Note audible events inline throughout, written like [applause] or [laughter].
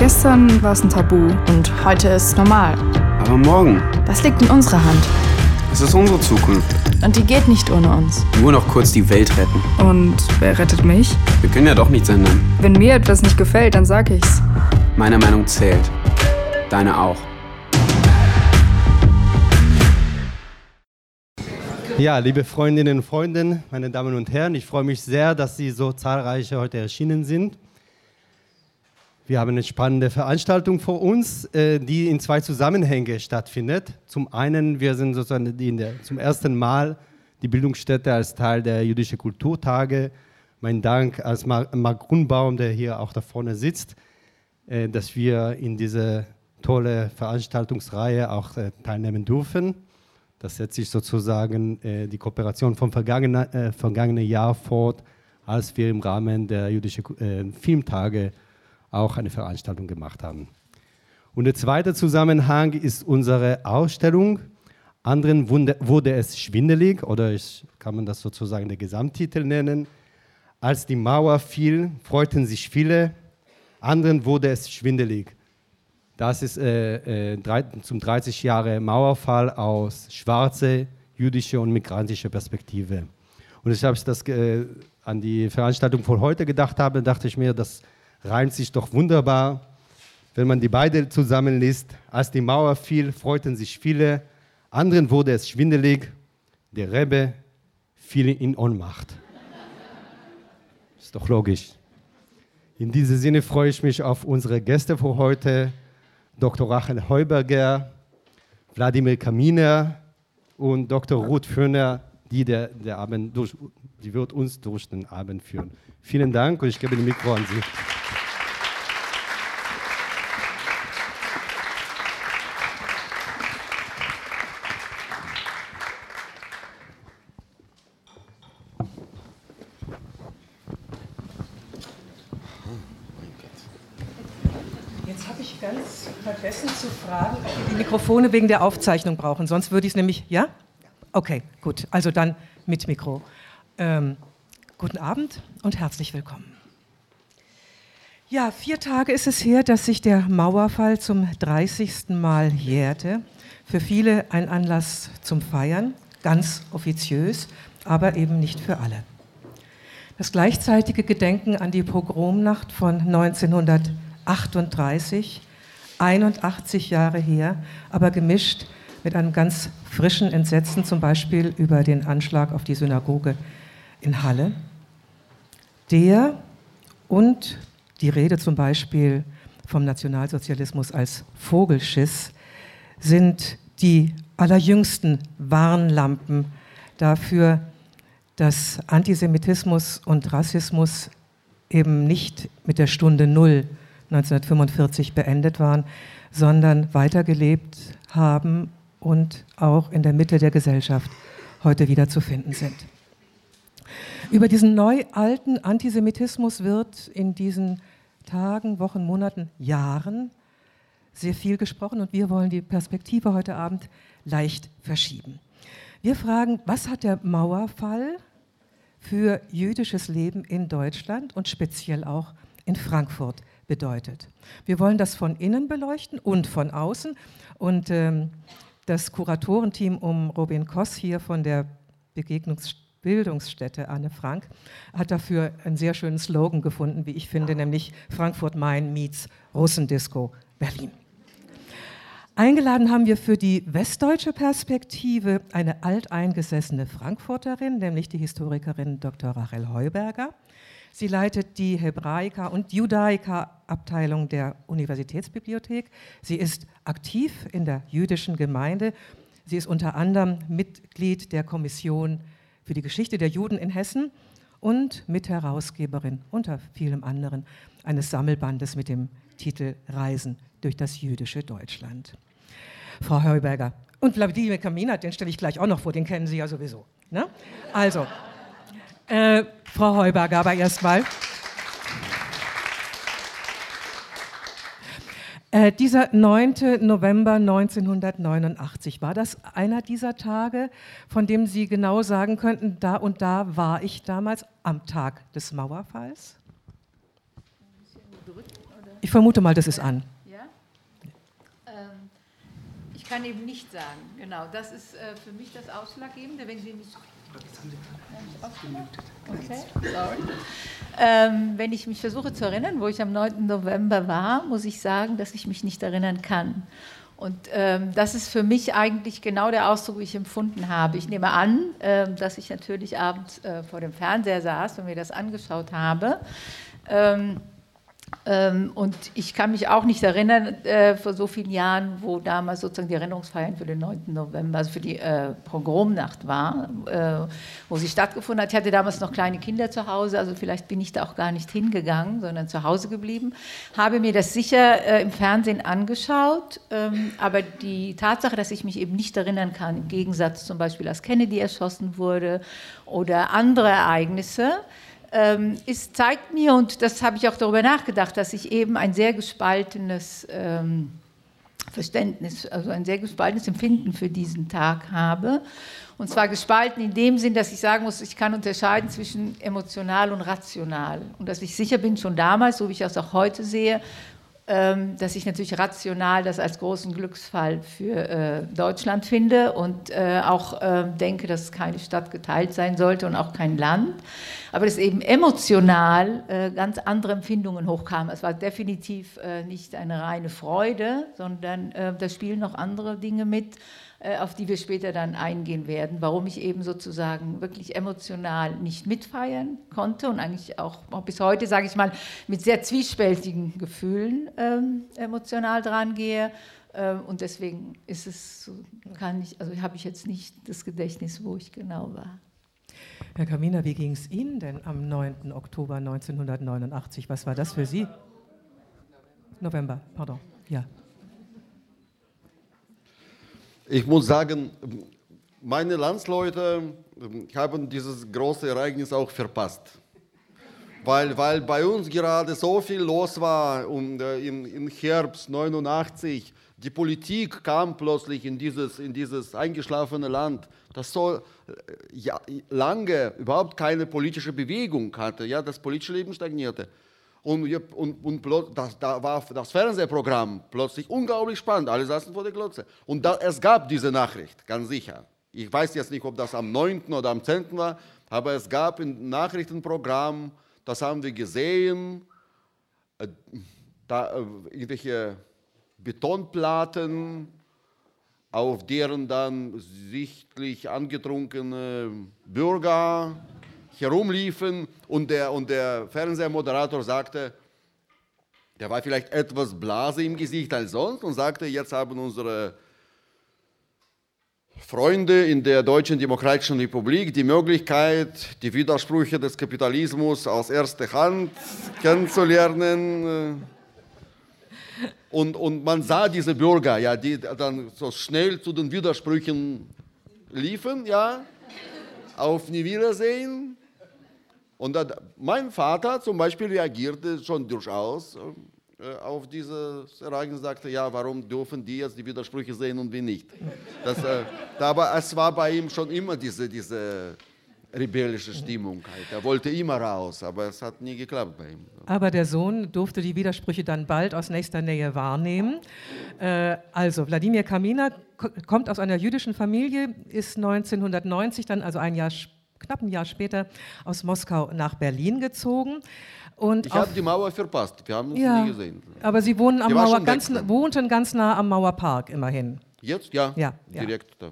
Gestern war es ein Tabu und heute ist es normal. Aber morgen, Das liegt in unserer Hand. es ist unsere Zukunft. Und die geht nicht ohne uns. Nur noch kurz die Welt retten. Und wer rettet mich? Wir können ja doch nichts ändern. Wenn mir etwas nicht gefällt, dann sag ich's. Meine Meinung zählt. Deine auch. Ja, liebe Freundinnen und Freunde, meine Damen und Herren, ich freue mich sehr, dass Sie so zahlreich heute erschienen sind. Wir haben eine spannende Veranstaltung vor uns, äh, die in zwei Zusammenhängen stattfindet. Zum einen, wir sind sozusagen der, zum ersten Mal die Bildungsstätte als Teil der jüdischen Kulturtage. Mein Dank als Marc Grunbaum, der hier auch da vorne sitzt, äh, dass wir in diese tolle Veranstaltungsreihe auch äh, teilnehmen dürfen. Das setzt sich sozusagen die Kooperation vom vergangenen, Jahr fort, als wir im Rahmen der jüdischen Filmtage auch eine Veranstaltung gemacht haben. Und der zweite Zusammenhang ist unsere Ausstellung. Anderen wurde es schwindelig, oder ich, kann man das sozusagen der Gesamttitel nennen. Als die Mauer fiel, freuten sich viele, anderen wurde es schwindelig. Das ist äh, äh, zum 30 Jahre Mauerfall aus schwarze, jüdische und migrantische Perspektive. Und ich habe das äh, an die Veranstaltung von heute gedacht habe, dachte ich mir, das reimt sich doch wunderbar, wenn man die beiden zusammenliest. Als die Mauer fiel, freuten sich viele, anderen wurde es schwindelig, der Rebbe fiel in Ohnmacht. Ist doch logisch. In diesem Sinne freue ich mich auf unsere Gäste für heute. Dr. Rachel Heuberger, Wladimir Kaminer und Dr. Ruth Föhner, die, der, der Abend durch, die wird uns durch den Abend führen. Vielen Dank und ich gebe das Mikro an Sie. Jetzt habe ich ganz vergessen zu fragen, ob wir die Mikrofone wegen der Aufzeichnung brauchen. Sonst würde ich es nämlich. Ja? Okay, gut. Also dann mit Mikro. Ähm, guten Abend und herzlich willkommen. Ja, vier Tage ist es her, dass sich der Mauerfall zum 30. Mal jährte. Für viele ein Anlass zum Feiern, ganz offiziös, aber eben nicht für alle. Das gleichzeitige Gedenken an die Pogromnacht von 1938, 81 Jahre her, aber gemischt mit einem ganz frischen Entsetzen, zum Beispiel über den Anschlag auf die Synagoge in Halle. Der und die Rede zum Beispiel vom Nationalsozialismus als Vogelschiss sind die allerjüngsten Warnlampen dafür, dass Antisemitismus und Rassismus eben nicht mit der Stunde Null 1945 beendet waren, sondern weitergelebt haben und auch in der Mitte der Gesellschaft heute wieder zu finden sind. Über diesen neu-alten Antisemitismus wird in diesen Tagen, Wochen, Monaten, Jahren sehr viel gesprochen und wir wollen die Perspektive heute Abend leicht verschieben. Wir fragen, was hat der Mauerfall für jüdisches Leben in Deutschland und speziell auch in Frankfurt bedeutet? Wir wollen das von innen beleuchten und von außen. Und ähm, das Kuratorenteam um Robin Koss hier von der Begegnungsbildungsstätte Anne Frank hat dafür einen sehr schönen Slogan gefunden, wie ich finde, nämlich Frankfurt Main meets Russendisco Berlin. Eingeladen haben wir für die westdeutsche Perspektive eine alteingesessene Frankfurterin, nämlich die Historikerin Dr. Rachel Heuberger. Sie leitet die Hebraika- und Judaika-Abteilung der Universitätsbibliothek. Sie ist aktiv in der jüdischen Gemeinde. Sie ist unter anderem Mitglied der Kommission für die Geschichte der Juden in Hessen und Mitherausgeberin unter vielem anderen eines Sammelbandes mit dem Titel Reisen durch das jüdische Deutschland. Frau Heuberger. Und Wladimir Kamina, den stelle ich gleich auch noch vor, den kennen Sie ja sowieso. Ne? Also, äh, Frau Heuberger, aber erstmal. Äh, dieser 9. November 1989, war das einer dieser Tage, von dem Sie genau sagen könnten, da und da war ich damals am Tag des Mauerfalls? ich vermute mal, das ist an. Ja? Ähm, ich kann eben nicht sagen, genau. Das ist äh, für mich das Ausschlaggebende, wenn Sie mich. Ähm, wenn ich mich versuche zu erinnern, wo ich am 9. November war, muss ich sagen, dass ich mich nicht erinnern kann. Und ähm, das ist für mich eigentlich genau der Ausdruck, wie ich empfunden habe. Ich nehme an, äh, dass ich natürlich abends äh, vor dem Fernseher saß und mir das angeschaut habe. Ähm, und ich kann mich auch nicht erinnern, äh, vor so vielen Jahren, wo damals sozusagen die Erinnerungsfeiern für den 9. November, also für die äh, Pogromnacht war, äh, wo sie stattgefunden hat. Ich hatte damals noch kleine Kinder zu Hause, also vielleicht bin ich da auch gar nicht hingegangen, sondern zu Hause geblieben. Habe mir das sicher äh, im Fernsehen angeschaut, ähm, aber die Tatsache, dass ich mich eben nicht erinnern kann, im Gegensatz zum Beispiel, als Kennedy erschossen wurde oder andere Ereignisse, ähm, ist, zeigt mir, und das habe ich auch darüber nachgedacht, dass ich eben ein sehr gespaltenes ähm, Verständnis, also ein sehr gespaltenes Empfinden für diesen Tag habe. Und zwar gespalten in dem Sinn, dass ich sagen muss, ich kann unterscheiden zwischen emotional und rational. Und dass ich sicher bin, schon damals, so wie ich das auch heute sehe, dass ich natürlich rational das als großen Glücksfall für äh, Deutschland finde und äh, auch äh, denke, dass keine Stadt geteilt sein sollte und auch kein Land. Aber dass eben emotional äh, ganz andere Empfindungen hochkamen. Es war definitiv äh, nicht eine reine Freude, sondern äh, da spielen noch andere Dinge mit auf die wir später dann eingehen werden, warum ich eben sozusagen wirklich emotional nicht mitfeiern konnte und eigentlich auch, bis heute, sage ich mal, mit sehr zwiespältigen Gefühlen ähm, emotional dran gehe. Ähm, und deswegen ist es, kann ich, also habe ich jetzt nicht das Gedächtnis, wo ich genau war. Herr Kaminer, wie ging es Ihnen denn am 9. Oktober 1989? Was war das für Sie? November, pardon. Ja. Ich muss sagen, meine Landsleute haben dieses große Ereignis auch verpasst. Weil, weil bei uns gerade so viel los war und äh, im, im Herbst 89 die Politik kam plötzlich in dieses, in dieses eingeschlafene Land, das so äh, ja, lange überhaupt keine politische Bewegung hatte, ja, das politische Leben stagnierte. Und, und, und das, da war das Fernsehprogramm plötzlich unglaublich spannend. Alle saßen vor der Glotze. Und da, es gab diese Nachricht, ganz sicher. Ich weiß jetzt nicht, ob das am 9. oder am 10. war, aber es gab ein Nachrichtenprogramm, das haben wir gesehen, äh, da, äh, irgendwelche Betonplatten, auf deren dann sichtlich angetrunkene Bürger herumliefen und der, und der Fernsehmoderator sagte, der war vielleicht etwas Blase im Gesicht als sonst und sagte, jetzt haben unsere Freunde in der Deutschen Demokratischen Republik die Möglichkeit, die Widersprüche des Kapitalismus aus erster Hand kennenzulernen. Und, und man sah diese Bürger, ja, die dann so schnell zu den Widersprüchen liefen, ja, auf Wiedersehen. Und dann, mein Vater zum Beispiel reagierte schon durchaus äh, auf dieses Ereignis sagte, ja, warum dürfen die jetzt die Widersprüche sehen und wir nicht? Das, äh, aber es war bei ihm schon immer diese, diese rebellische Stimmung. Halt. Er wollte immer raus, aber es hat nie geklappt bei ihm. Aber der Sohn durfte die Widersprüche dann bald aus nächster Nähe wahrnehmen. Äh, also, Wladimir Kamina kommt aus einer jüdischen Familie, ist 1990 dann, also ein Jahr später, knapp ein Jahr später aus Moskau nach Berlin gezogen. Und ich habe die Mauer verpasst, wir haben uns ja, nie gesehen. Aber Sie wohnen am Mauer, ganz, wohnten ganz nah am Mauerpark immerhin. Jetzt? Ja, ja direkt. Ja.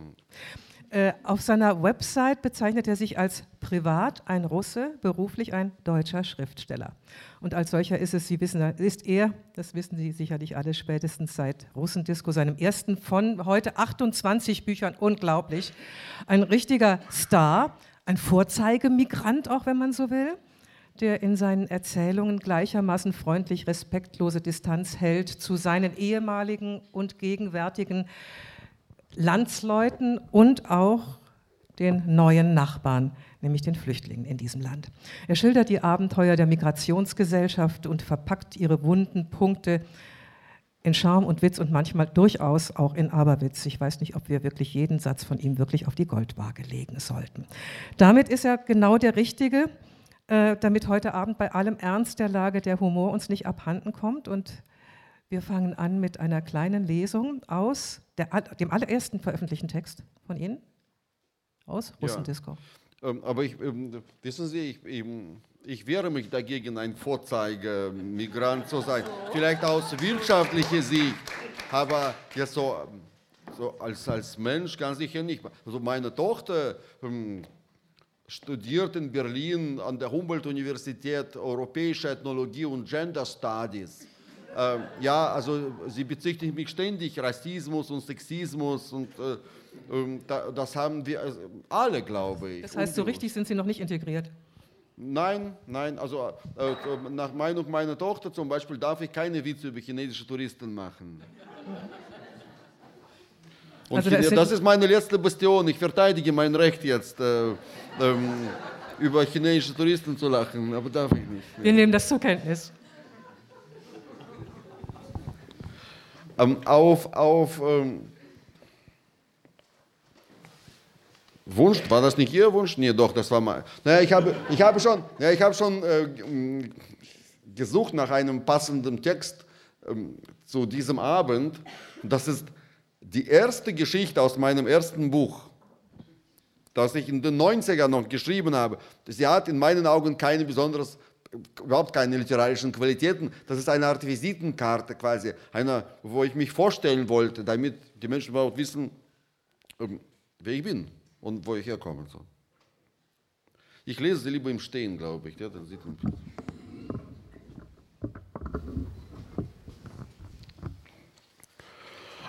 Äh, auf seiner Website bezeichnet er sich als privat ein Russe, beruflich ein deutscher Schriftsteller. Und als solcher ist es, Sie wissen, ist er, das wissen Sie sicherlich alle spätestens seit Russendisco, seinem ersten von heute 28 Büchern, unglaublich, ein richtiger Star ein Vorzeigemigrant, auch wenn man so will, der in seinen Erzählungen gleichermaßen freundlich respektlose Distanz hält zu seinen ehemaligen und gegenwärtigen Landsleuten und auch den neuen Nachbarn, nämlich den Flüchtlingen in diesem Land. Er schildert die Abenteuer der Migrationsgesellschaft und verpackt ihre wunden Punkte in Charme und Witz und manchmal durchaus auch in Aberwitz. Ich weiß nicht, ob wir wirklich jeden Satz von ihm wirklich auf die Goldwaage legen sollten. Damit ist er genau der Richtige, äh, damit heute Abend bei allem Ernst der Lage der Humor uns nicht abhanden kommt. Und wir fangen an mit einer kleinen Lesung aus der, dem allerersten veröffentlichten Text von Ihnen, aus Russendisco. Ja. Ähm, aber ich, ähm, wissen Sie, ich, eben, ich wehre mich dagegen, ein Vorzeigemigrant zu sein. Vielleicht aus wirtschaftlicher Sicht, aber jetzt so, so als, als Mensch ganz sicher nicht. Also meine Tochter ähm, studiert in Berlin an der Humboldt-Universität Europäische Ethnologie und Gender Studies. Ähm, ja, also sie bezichtigt mich ständig Rassismus und Sexismus und äh, äh, das haben wir also alle, glaube ich. Das heißt, so richtig sind Sie noch nicht integriert? Nein, nein, also äh, nach Meinung meiner Tochter zum Beispiel darf ich keine Witze über chinesische Touristen machen. Und also das, das ist meine letzte Bastion. Ich verteidige mein Recht jetzt, äh, ähm, über chinesische Touristen zu lachen, aber darf ich nicht. Wir nehmen das zur Kenntnis. Ähm, auf auf ähm, Wunsch, war das nicht Ihr Wunsch? Nee, doch, das war mein. Naja, ich habe, ich habe schon, ja, ich habe schon äh, gesucht nach einem passenden Text ähm, zu diesem Abend. Das ist die erste Geschichte aus meinem ersten Buch, das ich in den 90ern noch geschrieben habe. Sie hat in meinen Augen keine besonderes, überhaupt keine literarischen Qualitäten. Das ist eine Art Visitenkarte quasi, eine, wo ich mich vorstellen wollte, damit die Menschen überhaupt wissen, ähm, wer ich bin und wo ich herkomme. Ich lese sie lieber im Stehen, glaube ich. Ja, dann sieht man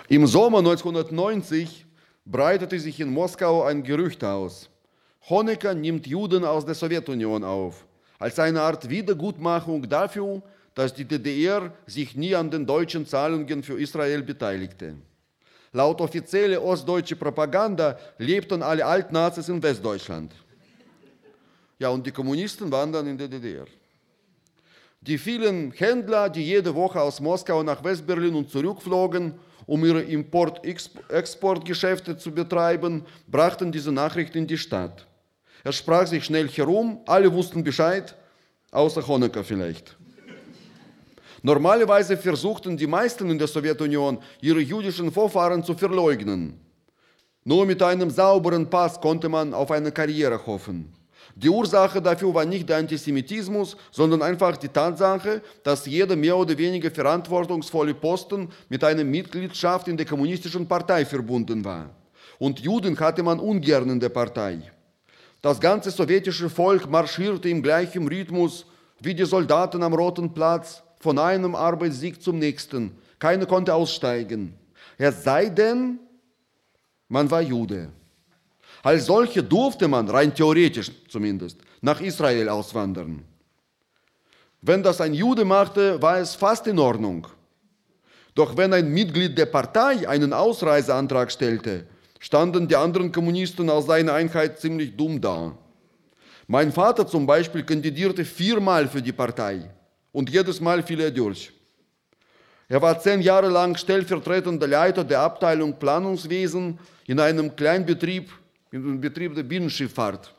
Im Sommer 1990 breitete sich in Moskau ein Gerücht aus. Honecker nimmt Juden aus der Sowjetunion auf, als eine Art Wiedergutmachung dafür, dass die DDR sich nie an den deutschen Zahlungen für Israel beteiligte. Laut offizieller ostdeutscher Propaganda lebten alle Altnazis in Westdeutschland. Ja, und die Kommunisten waren dann in der DDR. Die vielen Händler, die jede Woche aus Moskau nach Westberlin und zurückflogen, um ihre Import-Exportgeschäfte zu betreiben, brachten diese Nachricht in die Stadt. Er sprach sich schnell herum, alle wussten Bescheid, außer Honecker vielleicht. Normalerweise versuchten die meisten in der Sowjetunion, ihre jüdischen Vorfahren zu verleugnen. Nur mit einem sauberen Pass konnte man auf eine Karriere hoffen. Die Ursache dafür war nicht der Antisemitismus, sondern einfach die Tatsache, dass jeder mehr oder weniger verantwortungsvolle Posten mit einer Mitgliedschaft in der kommunistischen Partei verbunden war. Und Juden hatte man ungern in der Partei. Das ganze sowjetische Volk marschierte im gleichen Rhythmus wie die Soldaten am Roten Platz von einem Arbeitssieg zum nächsten. Keiner konnte aussteigen. Es sei denn, man war Jude. Als solche durfte man, rein theoretisch zumindest, nach Israel auswandern. Wenn das ein Jude machte, war es fast in Ordnung. Doch wenn ein Mitglied der Partei einen Ausreiseantrag stellte, standen die anderen Kommunisten aus seiner Einheit ziemlich dumm da. Mein Vater zum Beispiel kandidierte viermal für die Partei und jedes Mal fiel er durch. Er war zehn Jahre lang stellvertretender Leiter der Abteilung Planungswesen in einem Kleinbetrieb im Betrieb der Binnenschifffahrt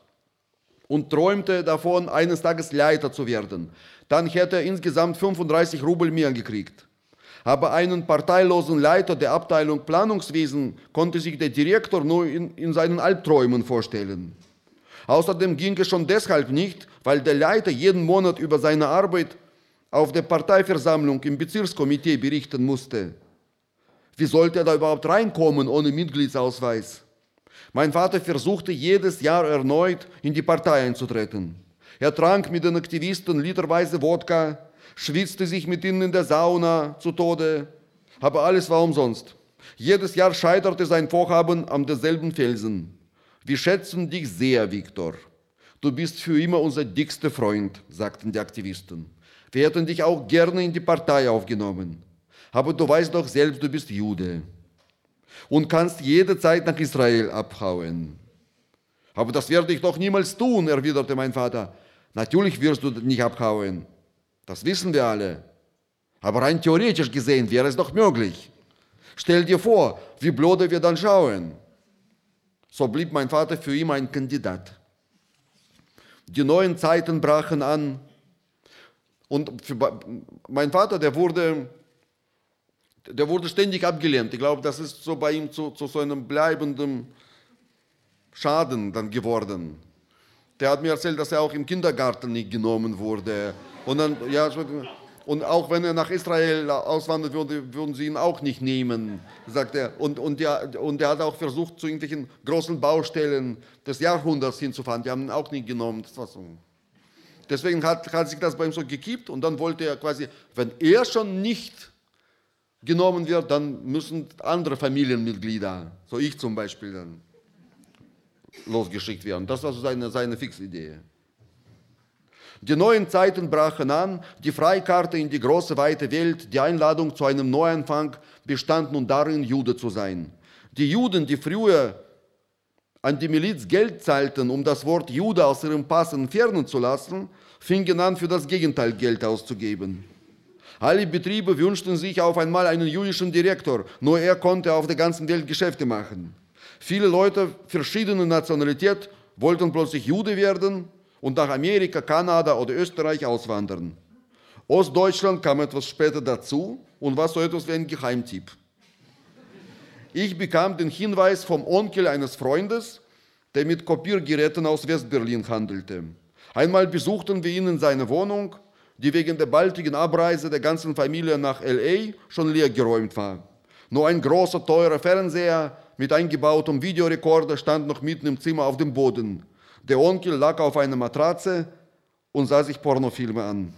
und träumte davon, eines Tages Leiter zu werden. Dann hätte er insgesamt 35 Rubel mehr gekriegt. Aber einen parteilosen Leiter der Abteilung Planungswesen konnte sich der Direktor nur in, in seinen Albträumen vorstellen. Außerdem ging es schon deshalb nicht, weil der Leiter jeden Monat über seine Arbeit auf der Parteiversammlung im Bezirkskomitee berichten musste. Wie sollte er da überhaupt reinkommen ohne Mitgliedsausweis? Mein Vater versuchte jedes Jahr erneut in die Partei einzutreten. Er trank mit den Aktivisten literweise Wodka, schwitzte sich mit ihnen in der Sauna zu Tode, aber alles war umsonst. Jedes Jahr scheiterte sein Vorhaben am derselben Felsen. Wir schätzen dich sehr, Viktor. Du bist für immer unser dickster Freund, sagten die Aktivisten. Wir hätten dich auch gerne in die Partei aufgenommen. Aber du weißt doch selbst, du bist Jude und kannst jederzeit nach Israel abhauen. Aber das werde ich doch niemals tun, erwiderte mein Vater. Natürlich wirst du nicht abhauen. Das wissen wir alle. Aber rein theoretisch gesehen wäre es doch möglich. Stell dir vor, wie blöde wir dann schauen. So blieb mein Vater für immer ein Kandidat. Die neuen Zeiten brachen an. Und für, mein Vater, der wurde, der wurde ständig abgelehnt. Ich glaube, das ist so bei ihm zu, zu so einem bleibenden Schaden dann geworden. Der hat mir erzählt, dass er auch im Kindergarten nicht genommen wurde. Und, dann, ja, und auch wenn er nach Israel auswandert würde, würden sie ihn auch nicht nehmen, sagt er. Und, und, ja, und er hat auch versucht, zu irgendwelchen großen Baustellen des Jahrhunderts hinzufahren. Die haben ihn auch nicht genommen. Deswegen hat, hat sich das bei ihm so gekippt und dann wollte er quasi, wenn er schon nicht genommen wird, dann müssen andere Familienmitglieder, so ich zum Beispiel, dann losgeschickt werden. Das war so seine, seine Fixidee. Die neuen Zeiten brachen an, die Freikarte in die große weite Welt, die Einladung zu einem Neuanfang bestand nun darin, Jude zu sein. Die Juden, die früher an die Miliz Geld zahlten, um das Wort Jude aus ihrem Pass entfernen zu lassen, fingen an, für das Gegenteil Geld auszugeben. Alle Betriebe wünschten sich auf einmal einen jüdischen Direktor, nur er konnte auf der ganzen Welt Geschäfte machen. Viele Leute verschiedener Nationalität wollten plötzlich Jude werden und nach Amerika, Kanada oder Österreich auswandern. Ostdeutschland kam etwas später dazu und war so etwas wie ein Geheimtipp. Ich bekam den Hinweis vom Onkel eines Freundes, der mit Kopiergeräten aus Westberlin handelte. Einmal besuchten wir ihn in seiner Wohnung, die wegen der baldigen Abreise der ganzen Familie nach LA schon leergeräumt war. Nur ein großer, teurer Fernseher mit eingebautem Videorekorder stand noch mitten im Zimmer auf dem Boden. Der Onkel lag auf einer Matratze und sah sich Pornofilme an.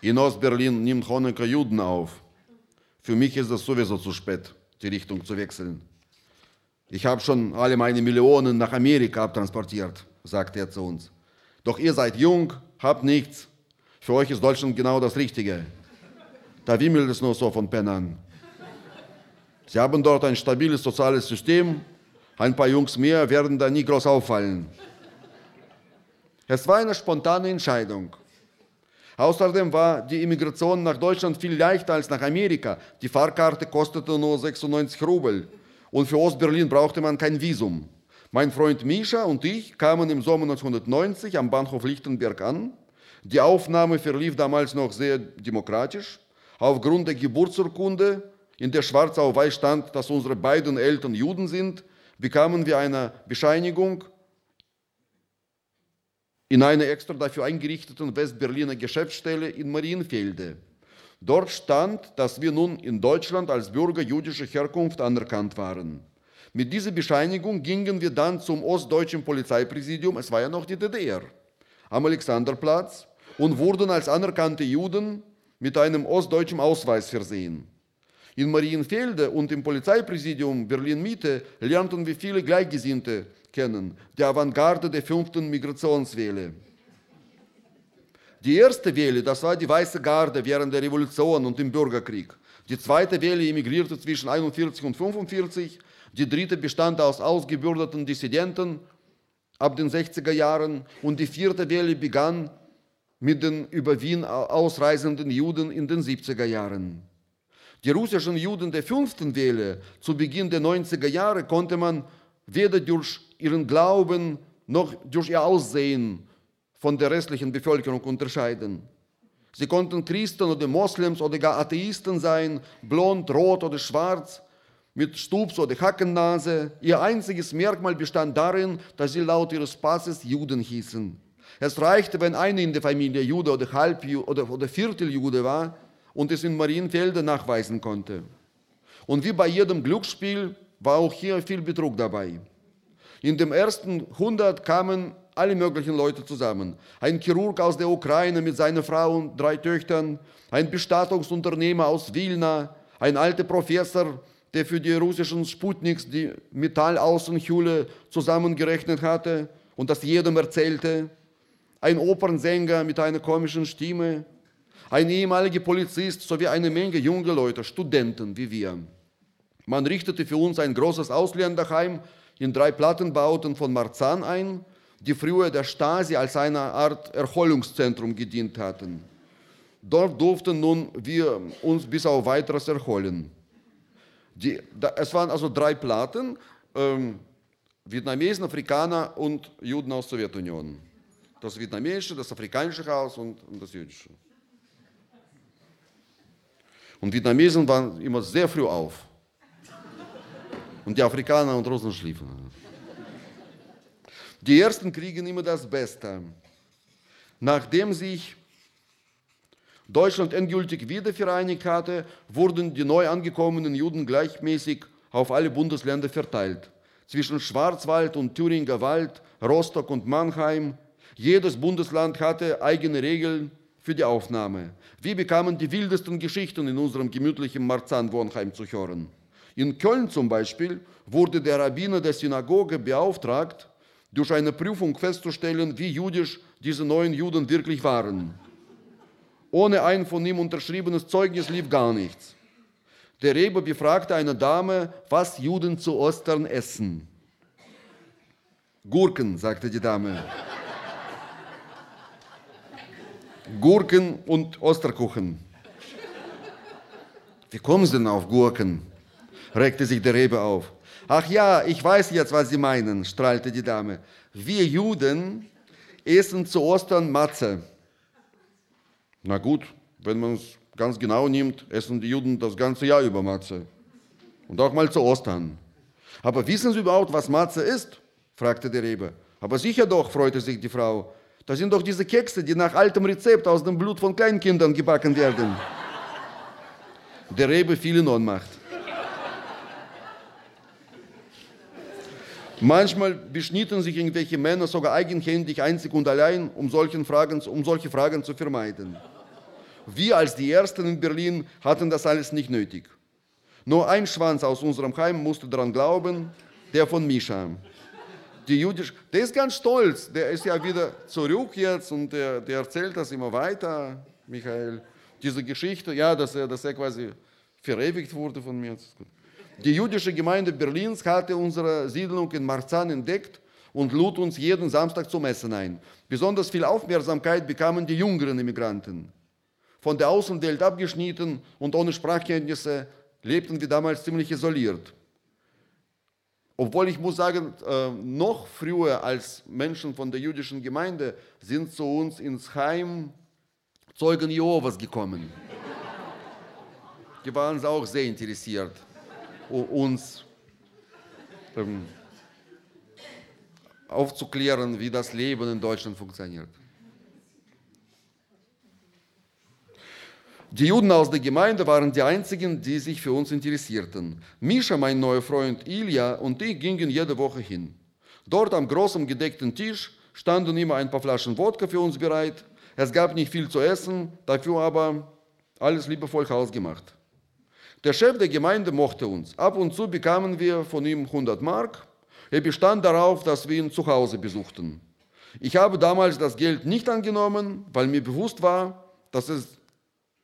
In Ostberlin nimmt Honecker Juden auf. Für mich ist es sowieso zu spät, die Richtung zu wechseln. Ich habe schon alle meine Millionen nach Amerika abtransportiert, sagte er zu uns. Doch ihr seid jung, habt nichts. Für euch ist Deutschland genau das Richtige. Da wimmelt es nur so von Pennern. Sie haben dort ein stabiles soziales System. Ein paar Jungs mehr werden da nie groß auffallen. Es war eine spontane Entscheidung. Außerdem war die Immigration nach Deutschland viel leichter als nach Amerika. Die Fahrkarte kostete nur 96 Rubel. Und für Ostberlin brauchte man kein Visum. Mein Freund Mischa und ich kamen im Sommer 1990 am Bahnhof Lichtenberg an. Die Aufnahme verlief damals noch sehr demokratisch. Aufgrund der Geburtsurkunde in der schwarz auf weiß stand, dass unsere beiden Eltern Juden sind, bekamen wir eine Bescheinigung in einer extra dafür eingerichteten Westberliner Geschäftsstelle in Marienfelde. Dort stand, dass wir nun in Deutschland als Bürger jüdischer Herkunft anerkannt waren. Mit dieser Bescheinigung gingen wir dann zum ostdeutschen Polizeipräsidium, es war ja noch die DDR, am Alexanderplatz und wurden als anerkannte Juden mit einem ostdeutschen Ausweis versehen. In Marienfelde und im Polizeipräsidium Berlin-Mitte lernten wir viele Gleichgesinnte kennen, die Avantgarde der fünften Migrationswelle. Die erste Welle, das war die Weiße Garde während der Revolution und im Bürgerkrieg. Die zweite Welle emigrierte zwischen 41 und 45. Die dritte bestand aus ausgebürdeten Dissidenten ab den 60er Jahren. Und die vierte Welle begann mit den über Wien ausreisenden Juden in den 70er Jahren. Die russischen Juden der fünften Welle zu Beginn der 90er Jahre konnte man weder durch ihren Glauben noch durch ihr Aussehen von der restlichen Bevölkerung unterscheiden. Sie konnten Christen oder Moslems oder gar Atheisten sein, blond, rot oder schwarz, mit Stups oder Hackennase. Ihr einziges Merkmal bestand darin, dass sie laut ihres Passes Juden hießen. Es reichte, wenn einer in der Familie Jude oder Halb- oder, oder Vierteljude war, und es in Marienfelde nachweisen konnte. Und wie bei jedem Glücksspiel war auch hier viel Betrug dabei. In dem ersten 100 kamen alle möglichen Leute zusammen. Ein Chirurg aus der Ukraine mit seiner Frau und drei Töchtern, ein Bestattungsunternehmer aus Wilna, ein alter Professor, der für die russischen Sputniks die Metallaußenhülle zusammengerechnet hatte und das jedem erzählte, ein Opernsänger mit einer komischen Stimme, ein ehemaliger Polizist sowie eine Menge junger Leute, Studenten wie wir. Man richtete für uns ein großes Ausländerheim in drei Plattenbauten von Marzahn ein, die früher der Stasi als eine Art Erholungszentrum gedient hatten. Dort durften nun wir uns bis auf weiteres erholen. Die, da, es waren also drei Platten, ähm, Vietnamesen, Afrikaner und Juden aus der Sowjetunion. das vietnamesische, das afrikanische Haus und, und das jüdische. Und Vietnamesen waren immer sehr früh auf. Und die Afrikaner und Russen schliefen. Die Ersten kriegen immer das Beste. Nachdem sich Deutschland endgültig wiedervereinigt hatte, wurden die neu angekommenen Juden gleichmäßig auf alle Bundesländer verteilt. Zwischen Schwarzwald und Thüringer Wald, Rostock und Mannheim. Jedes Bundesland hatte eigene Regeln für die Aufnahme. Wir bekamen die wildesten Geschichten in unserem gemütlichen Marzahn-Wohnheim zu hören. In Köln zum Beispiel wurde der Rabbiner der Synagoge beauftragt, durch eine Prüfung festzustellen, wie jüdisch diese neuen Juden wirklich waren. Ohne ein von ihm unterschriebenes Zeugnis lief gar nichts. Der Rebbe befragte eine Dame, was Juden zu Ostern essen. Gurken, sagte die Dame. Gurken und Osterkuchen. Wie kommen Sie denn auf Gurken? regte sich der Rebbe auf. Ach ja, ich weiß jetzt, was Sie meinen, strahlte die Dame. Wir Juden essen zu Ostern Matze. Na gut, wenn man es ganz genau nimmt, essen die Juden das ganze Jahr über Matze. Und auch mal zu Ostern. Aber wissen Sie überhaupt, was Matze ist? fragte der Rebbe. Aber sicher doch, freute sich die Frau. Das sind doch diese Kekse, die nach altem Rezept aus dem Blut von Kleinkindern gebacken werden. Der Rebbe fiel in Ohnmacht. Manchmal beschnitten sich irgendwelche Männer sogar eigenhändig einzig und allein, um, Fragen, um solche Fragen zu vermeiden. Wir als die Ersten in Berlin hatten das alles nicht nötig. Nur ein Schwanz aus unserem Heim musste daran glauben, der von Mischa. Die jüdisch, der ist ganz stolz, der ist ja wieder zurück jetzt und der, der erzählt das immer weiter, Michael. Diese Geschichte, ja, dass er, dass er quasi verewigt wurde von mir. Die jüdische Gemeinde Berlins hatte unsere Siedlung in Marzahn entdeckt und lud uns jeden Samstag zum Essen ein. Besonders viel Aufmerksamkeit bekamen die jüngeren Immigranten. Von der Außenwelt abgeschnitten und ohne Sprachkenntnisse lebten wir damals ziemlich isoliert. Obwohl ich muss sagen, äh, noch früher als Menschen von der jüdischen Gemeinde sind zu uns ins Heim Zeugen Jehovas gekommen. Die waren auch sehr interessiert uns ähm, aufzuklären, wie das Leben in Deutschland funktioniert. Die Juden aus der Gemeinde waren die einzigen, die sich für uns interessierten. Mischa, mein neuer Freund Ilja und ich gingen jede Woche hin. Dort am großen gedeckten Tisch standen immer ein paar Flaschen Wodka für uns bereit. Es gab nicht viel zu essen, dafür aber alles liebevoll hausgemacht. Der Chef der Gemeinde mochte uns. Ab und zu bekamen wir von ihm 100 Mark. Er bestand darauf, dass wir ihn zu Hause besuchten. Ich habe damals das Geld nicht angenommen, weil mir bewusst war, dass es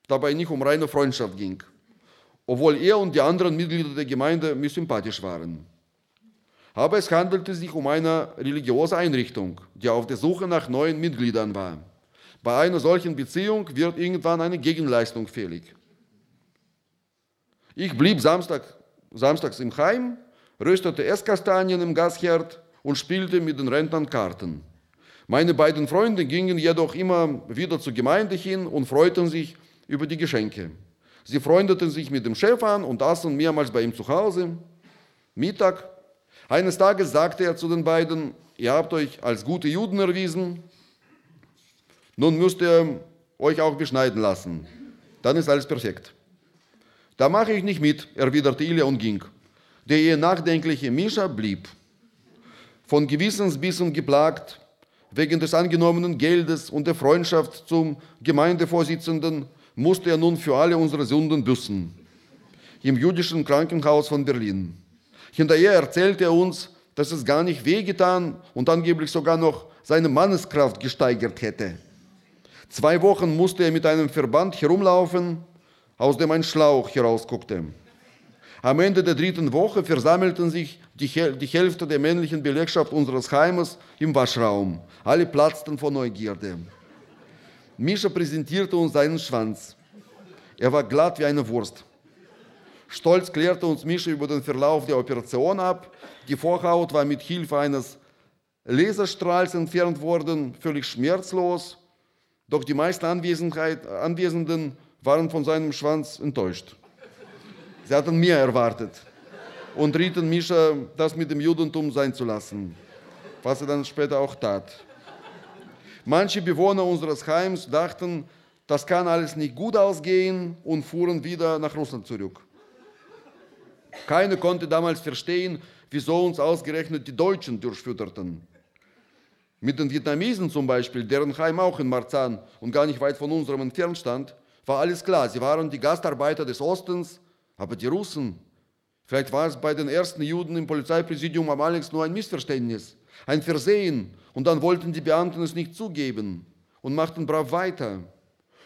dabei nicht um reine Freundschaft ging, obwohl er und die anderen Mitglieder der Gemeinde mir sympathisch waren. Aber es handelte sich um eine religiöse Einrichtung, die auf der Suche nach neuen Mitgliedern war. Bei einer solchen Beziehung wird irgendwann eine Gegenleistung fällig. Ich blieb Samstag, samstags im Heim, röstete Esskastanien im Gasherd und spielte mit den Rentnern Karten. Meine beiden Freunde gingen jedoch immer wieder zur Gemeinde hin und freuten sich über die Geschenke. Sie freundeten sich mit dem Chef an und aßen mehrmals bei ihm zu Hause. Mittag. Eines Tages sagte er zu den beiden, ihr habt euch als gute Juden erwiesen, nun müsst ihr euch auch beschneiden lassen. Dann ist alles perfekt. Da mache ich nicht mit, erwiderte Ilja und ging. Der eher nachdenkliche Mischa blieb. Von Gewissensbissen geplagt, wegen des angenommenen Geldes und der Freundschaft zum Gemeindevorsitzenden musste er nun für alle unsere Sünden büßen. Im jüdischen Krankenhaus von Berlin. Hinterher erzählte er uns, dass es gar nicht wehgetan und angeblich sogar noch seine Manneskraft gesteigert hätte. Zwei Wochen musste er mit einem Verband herumlaufen, aus dem ein Schlauch herausguckte. Am Ende der dritten Woche versammelten sich die, Hälfte der männlichen Belegschaft unseres Heimes im Waschraum. Alle platzten vor Neugierde. Mischa präsentierte uns seinen Schwanz. Er war glatt wie eine Wurst. Stolz klärte uns Mischa über den Verlauf der Operation ab. Die Vorhaut war mit Hilfe eines Laserstrahls entfernt wurden, völlig schmerzlos. Doch die meisten Anwesenden waren von seinem Schwanz enttäuscht. Sie hatten mehr erwartet und rieten Mischa, das mit dem Judentum sein zu lassen, was er dann später auch tat. Manche Bewohner unseres Heims dachten, das kann alles nicht gut ausgehen und fuhren wieder nach Russland zurück. Keiner konnte damals verstehen, wieso uns ausgerechnet die Deutschen durchfütterten. Mit den Vietnamesen zum Beispiel, deren Heim auch in Marzahn und gar nicht weit von unserem entfernt stand, war alles klar. Sie waren die Gastarbeiter des Ostens, aber die Russen, vielleicht war es bei den ersten Juden im Polizeipräsidium am Alex nur ein Missverständnis, ein Versehen und dann wollten die Beamten es nicht zugeben und machten brav weiter.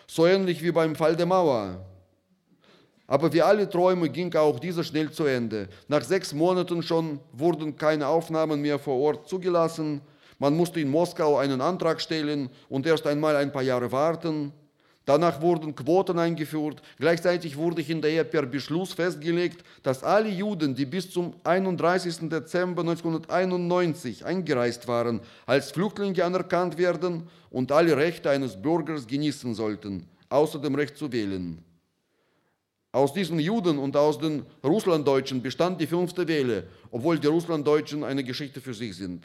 So ähnlich wie beim Fall der Mauer. Aber wie alle Träume ging auch dieser schnell zu Ende. Nach sechs Monaten schon wurden keine Aufnahmen mehr vor Ort zugelassen man musste in Moskau einen Antrag stellen und erst einmal ein paar Jahre warten. Danach wurden Quoten eingeführt. Gleichzeitig wurde hinterher per Beschluss festgelegt, dass alle Juden, die bis zum 31. Dezember 1991 eingereist waren, als Flüchtlinge anerkannt werden und alle Rechte eines Bürgers genießen sollten, außer dem Recht zu wählen. Aus diesen Juden und aus den Russlanddeutschen bestand die fünfte Welle, obwohl die Russlanddeutschen eine Geschichte für sich sind.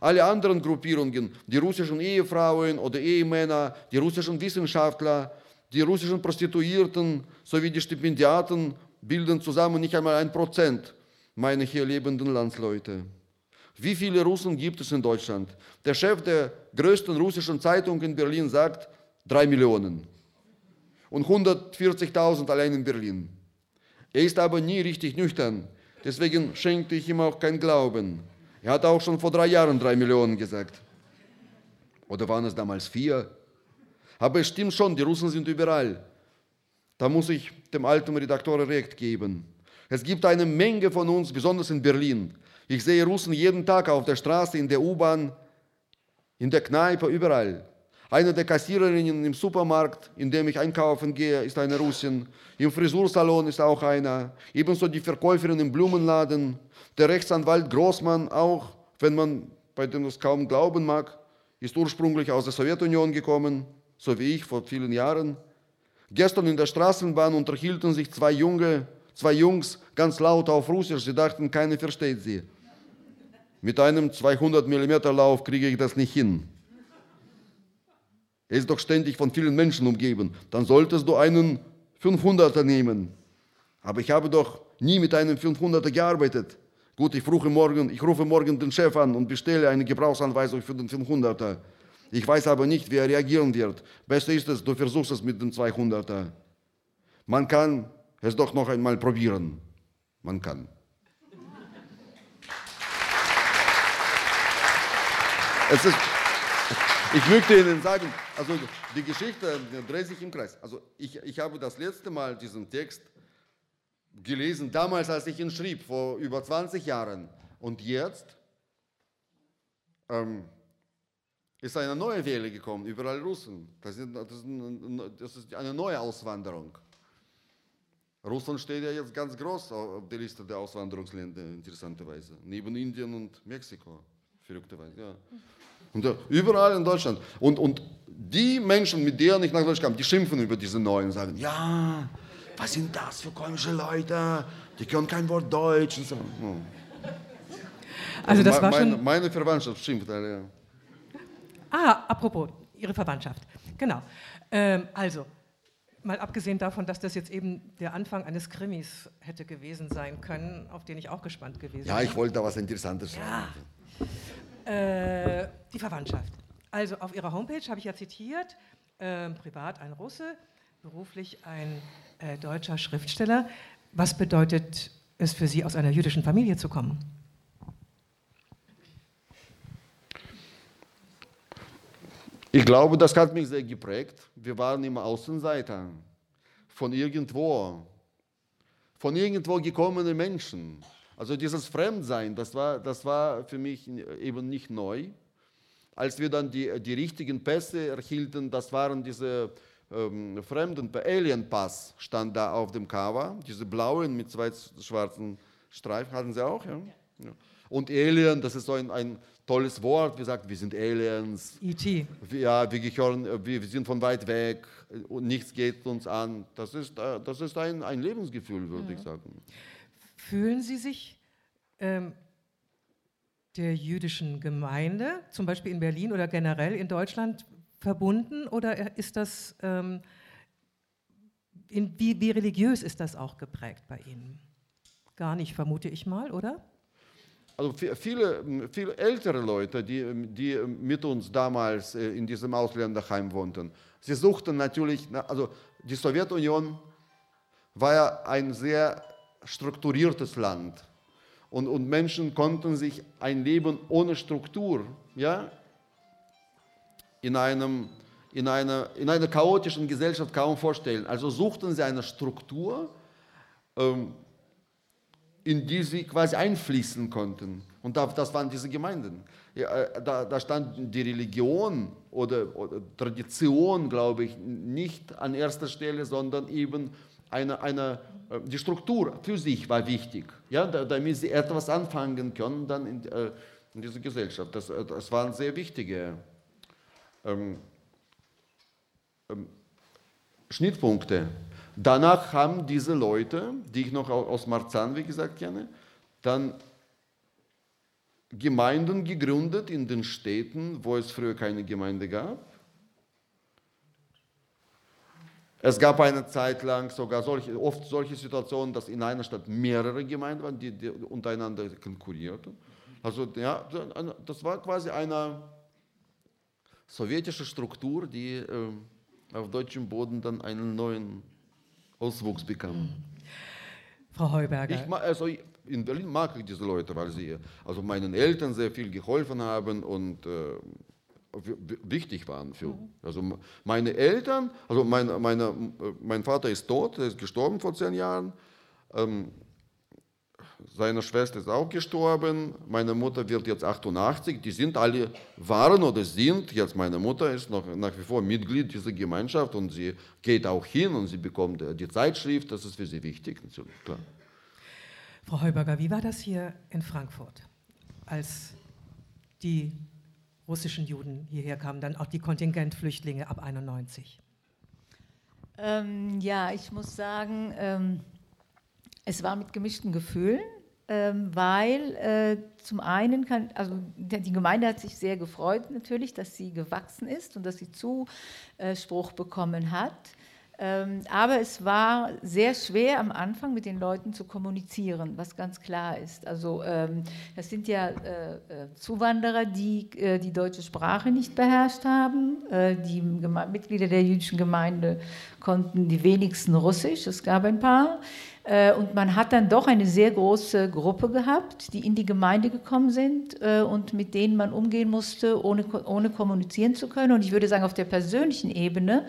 Alle anderen Gruppierungen, die russischen Ehefrauen oder Ehemänner, die russischen Wissenschaftler, die russischen Prostituierten sowie die Stipendiaten bilden zusammen nicht einmal ein Prozent meiner hier lebenden Landsleute. Wie viele Russen gibt es in Deutschland? Der Chef der größten russischen Zeitung in Berlin sagt, drei Millionen. Und 140.000 allein in Berlin. Er ist aber nie richtig nüchtern. Deswegen schenkte ich ihm auch kein Glauben. Er hat auch schon vor drei Jahren drei Millionen gesagt. Oder waren es damals vier? Aber es stimmt schon, die Russen sind überall. Da muss ich dem alten Redakteur recht geben. Es gibt eine Menge von uns, besonders in Berlin. Ich sehe Russen jeden Tag auf der Straße, in der U-Bahn, in der Kneipe, überall. Eine der Kassiererinnen im Supermarkt, in dem ich einkaufen gehe, ist eine Russin. Im Frisursalon ist auch einer. Ebenso die Verkäuferin im Blumenladen. Der Rechtsanwalt Großmann auch, wenn man bei dem es kaum glauben mag, ist ursprünglich aus der Sowjetunion gekommen, so wie ich vor vielen Jahren. Gestern in der Straßenbahn unterhielten sich zwei Junge, zwei Jungs ganz laut auf Russisch. Sie dachten, keiner versteht sie. Mit einem 200 mm Lauf kriege ich das nicht hin. Er ist doch ständig von vielen Menschen umgeben. Dann solltest du einen 500er nehmen. Aber ich habe doch nie mit einem 500er gearbeitet. Gut, ich rufe, morgen, ich rufe morgen den Chef an und bestelle eine Gebrauchsanweisung für den 500er. Ich weiß aber nicht, wie er reagieren wird. Besser ist es, du versuchst es mit dem 200er. Man kann es doch noch einmal probieren. Man kann. Es ist, ich möchte Ihnen sagen, also die Geschichte dreht sich im Kreis. Also ich, ich habe das letzte Mal diesen Text gelesen, damals, als ich ihn schrieb, vor über 20 Jahren. Und jetzt ähm, ist eine neue Welle gekommen, überall Russen. Das ist, eine neue Auswanderung. Russland steht ja jetzt ganz groß auf der Liste der Auswanderungsländer, interessanterweise. Neben Indien und Mexiko, verrückterweise. Ja. Und ja, überall in Deutschland. Und, und die Menschen, mit denen ich nach Deutschland kam, die schimpfen über diese Neuen und sagen, ja, was sind das für komische Leute? Die können kein Wort Deutsch. Und so. Also das war meine, schon. meine Verwandtschaft schimpft alle. Ja. Ah, apropos, Ihre Verwandtschaft. Genau. Ähm, also, mal abgesehen davon, dass das jetzt eben der Anfang eines Krimis hätte gewesen sein können, auf den ich auch gespannt gewesen Ja, wäre. ich wollte da was Interessantes Ja. sagen. Äh, die Verwandtschaft. Also auf Ihrer Homepage habe ich ja zitiert, ähm, privat ein Russe, beruflich ein äh, deutscher Schriftsteller. Was bedeutet es für Sie, aus einer jüdischen Familie zu kommen? Ich glaube, das hat mich sehr geprägt. Wir waren immer Außenseiter. Von irgendwo. Von irgendwo gekommene Menschen. Also dieses Fremdsein, das war, das war für mich eben nicht neu. Als wir dann die, die richtigen Pässe erhielten, das waren diese ähm, Fremden, Alien Pass stand da auf dem Cover, diese blauen mit zwei schwarzen Streifen, hatten sie auch, ja? ja. Und Alien, das ist so ein, ein tolles Wort, wie sagt, wir sind Aliens, E.T. ja, wir, gehören, äh, wir, sind von weit weg äh, und nichts geht uns an. Das ist, äh, das ist ein, ein Lebensgefühl, würde ich sagen. Fühlen Sie sich ähm, der jüdischen Gemeinde, zum Beispiel in Berlin oder generell in Deutschland, verbunden oder ist das, ähm, in, wie, wie religiös ist das auch geprägt bei Ihnen? Gar nicht, vermute ich mal, oder? Also vi- viele, viele ältere Leute, die, die mit uns damals äh, in diesem Ausländerheim wohnten, sie suchten natürlich, na- also die Sowjetunion war ja ein sehr strukturiertes Land. Und, und Menschen konnten sich ein Leben ohne Struktur, ja, in, einem, in, einer, in einer chaotischen Gesellschaft kaum vorstellen. Also suchten sie eine Struktur, ähm, in die sie quasi einfließen konnten. Und da, das waren diese Gemeinden. Ja, äh, da, da stand die Religion oder, oder Tradition, glaube ich, nicht an erster Stelle, sondern eben eine, eine, äh, die Struktur für sich war wichtig, ja, da, damit sie etwas anfangen können dann in, äh, in dieser Gesellschaft. Das, das waren sehr wichtige ähm, ähm, Schnittpunkte. Danach haben diese Leute, die ich noch au- aus Marzahn, wie gesagt, kenne, dann Gemeinden gegründet in den Städten, wo es früher keine Gemeinde gab. Es gab eine Zeit lang sogar solche, oft solche Situationen, dass in einer Stadt mehrere Gemeinden waren, die, die untereinander konkurrierten. Also ja, das war quasi eine sowjetische Struktur, die äh, auf deutschem Boden dann einen neuen Auswuchs bekam. Frau Heuberger. Ich, also in Berlin mag ich diese Leute, weil sie also meinen Eltern sehr viel geholfen haben und äh, wichtig waren für. Also m- meine Eltern, also meine, meine, äh, mein Vater ist tot, er ist gestorben vor zehn Jahren. Ähm, seine Schwester ist auch gestorben. Meine Mutter wird jetzt 88. Die sind alle, waren oder sind, jetzt meine Mutter ist noch nach wie vor Mitglied dieser Gemeinschaft und sie geht auch hin und sie bekommt äh, die Zeitschrift. Das ist für sie wichtig, natürlich, klar. Frau Heuberger, wie war das hier in Frankfurt, als die russischen Juden hierher kamen, dann auch die Kontingentflüchtlinge ab 91? Ähm, ja, ich muss sagen, ähm, es war mit gemischten Gefühlen, ähm, weil äh, zum einen kann, also die Gemeinde hat sich sehr gefreut natürlich, dass sie gewachsen ist und dass sie Zuspruch bekommen hat. Ähm, aber es war sehr schwer am Anfang mit den Leuten zu kommunizieren, was ganz klar ist. Also ähm, das sind ja äh, äh, Zuwanderer, die die deutsche Sprache nicht beherrscht haben. Die Mitglieder der jüdischen Gemeinde konnten die wenigsten Russisch, es gab ein paar. Äh, Und man hat dann doch eine sehr große Gruppe gehabt, die in die Gemeinde gekommen sind äh, und mit denen man umgehen musste, ohne, ohne kommunizieren zu können. Und ich würde sagen, auf der persönlichen Ebene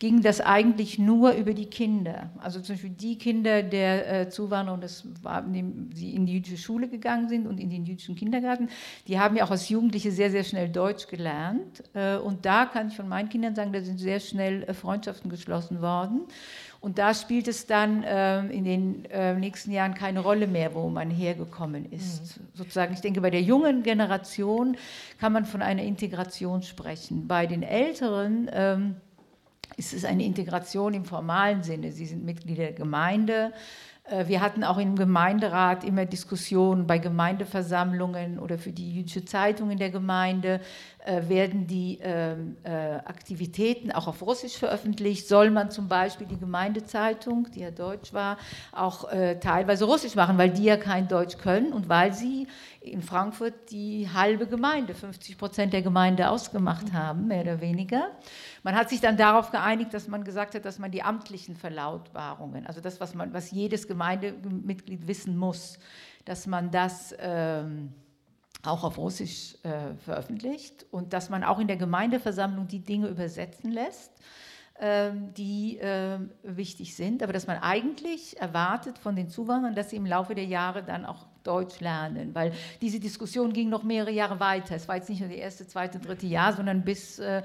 ging das eigentlich nur über die Kinder. Also zum Beispiel die Kinder der äh, Zuwanderer, und das war, die in die jüdische Schule gegangen sind und in den jüdischen Kindergarten, die haben ja auch als Jugendliche sehr, sehr schnell Deutsch gelernt. Und da kann ich von meinen Kindern sagen, da sind sehr schnell Freundschaften geschlossen worden. Und da spielt es dann ähm, in den äh, nächsten Jahren keine Rolle mehr, wo man hergekommen ist. Sozusagen, ich denke, bei der jungen Generation kann man von einer Integration sprechen. Bei den Älteren ähm, ist es eine Integration im formalen Sinne. Sie sind Mitglieder der Gemeinde. Äh, Wir hatten auch im Gemeinderat immer Diskussionen bei Gemeindeversammlungen oder für die jüdische Zeitung in der Gemeinde. äh, Werden die ähm, äh, Aktivitäten auch auf Russisch veröffentlicht? Soll man zum Beispiel die Gemeindezeitung, die ja deutsch war, auch äh, teilweise Russisch machen, weil die ja kein Deutsch können und weil sie in Frankfurt die halbe Gemeinde, 50 Prozent der Gemeinde ausgemacht haben, mehr oder weniger. Man hat sich dann darauf geeinigt, dass man gesagt hat, dass man die amtlichen Verlautbarungen, also das, was, man, was jedes Gemeindemitglied wissen muss, dass man das ähm, auch auf Russisch äh, veröffentlicht und dass man auch in der Gemeindeversammlung die Dinge übersetzen lässt, ähm, die ähm, wichtig sind, aber dass man eigentlich erwartet von den Zuwanderern, dass sie im Laufe der Jahre dann auch Deutsch lernen, weil diese Diskussion ging noch mehrere Jahre weiter. Es war jetzt nicht nur das erste, zweite, dritte Jahr, sondern bis äh,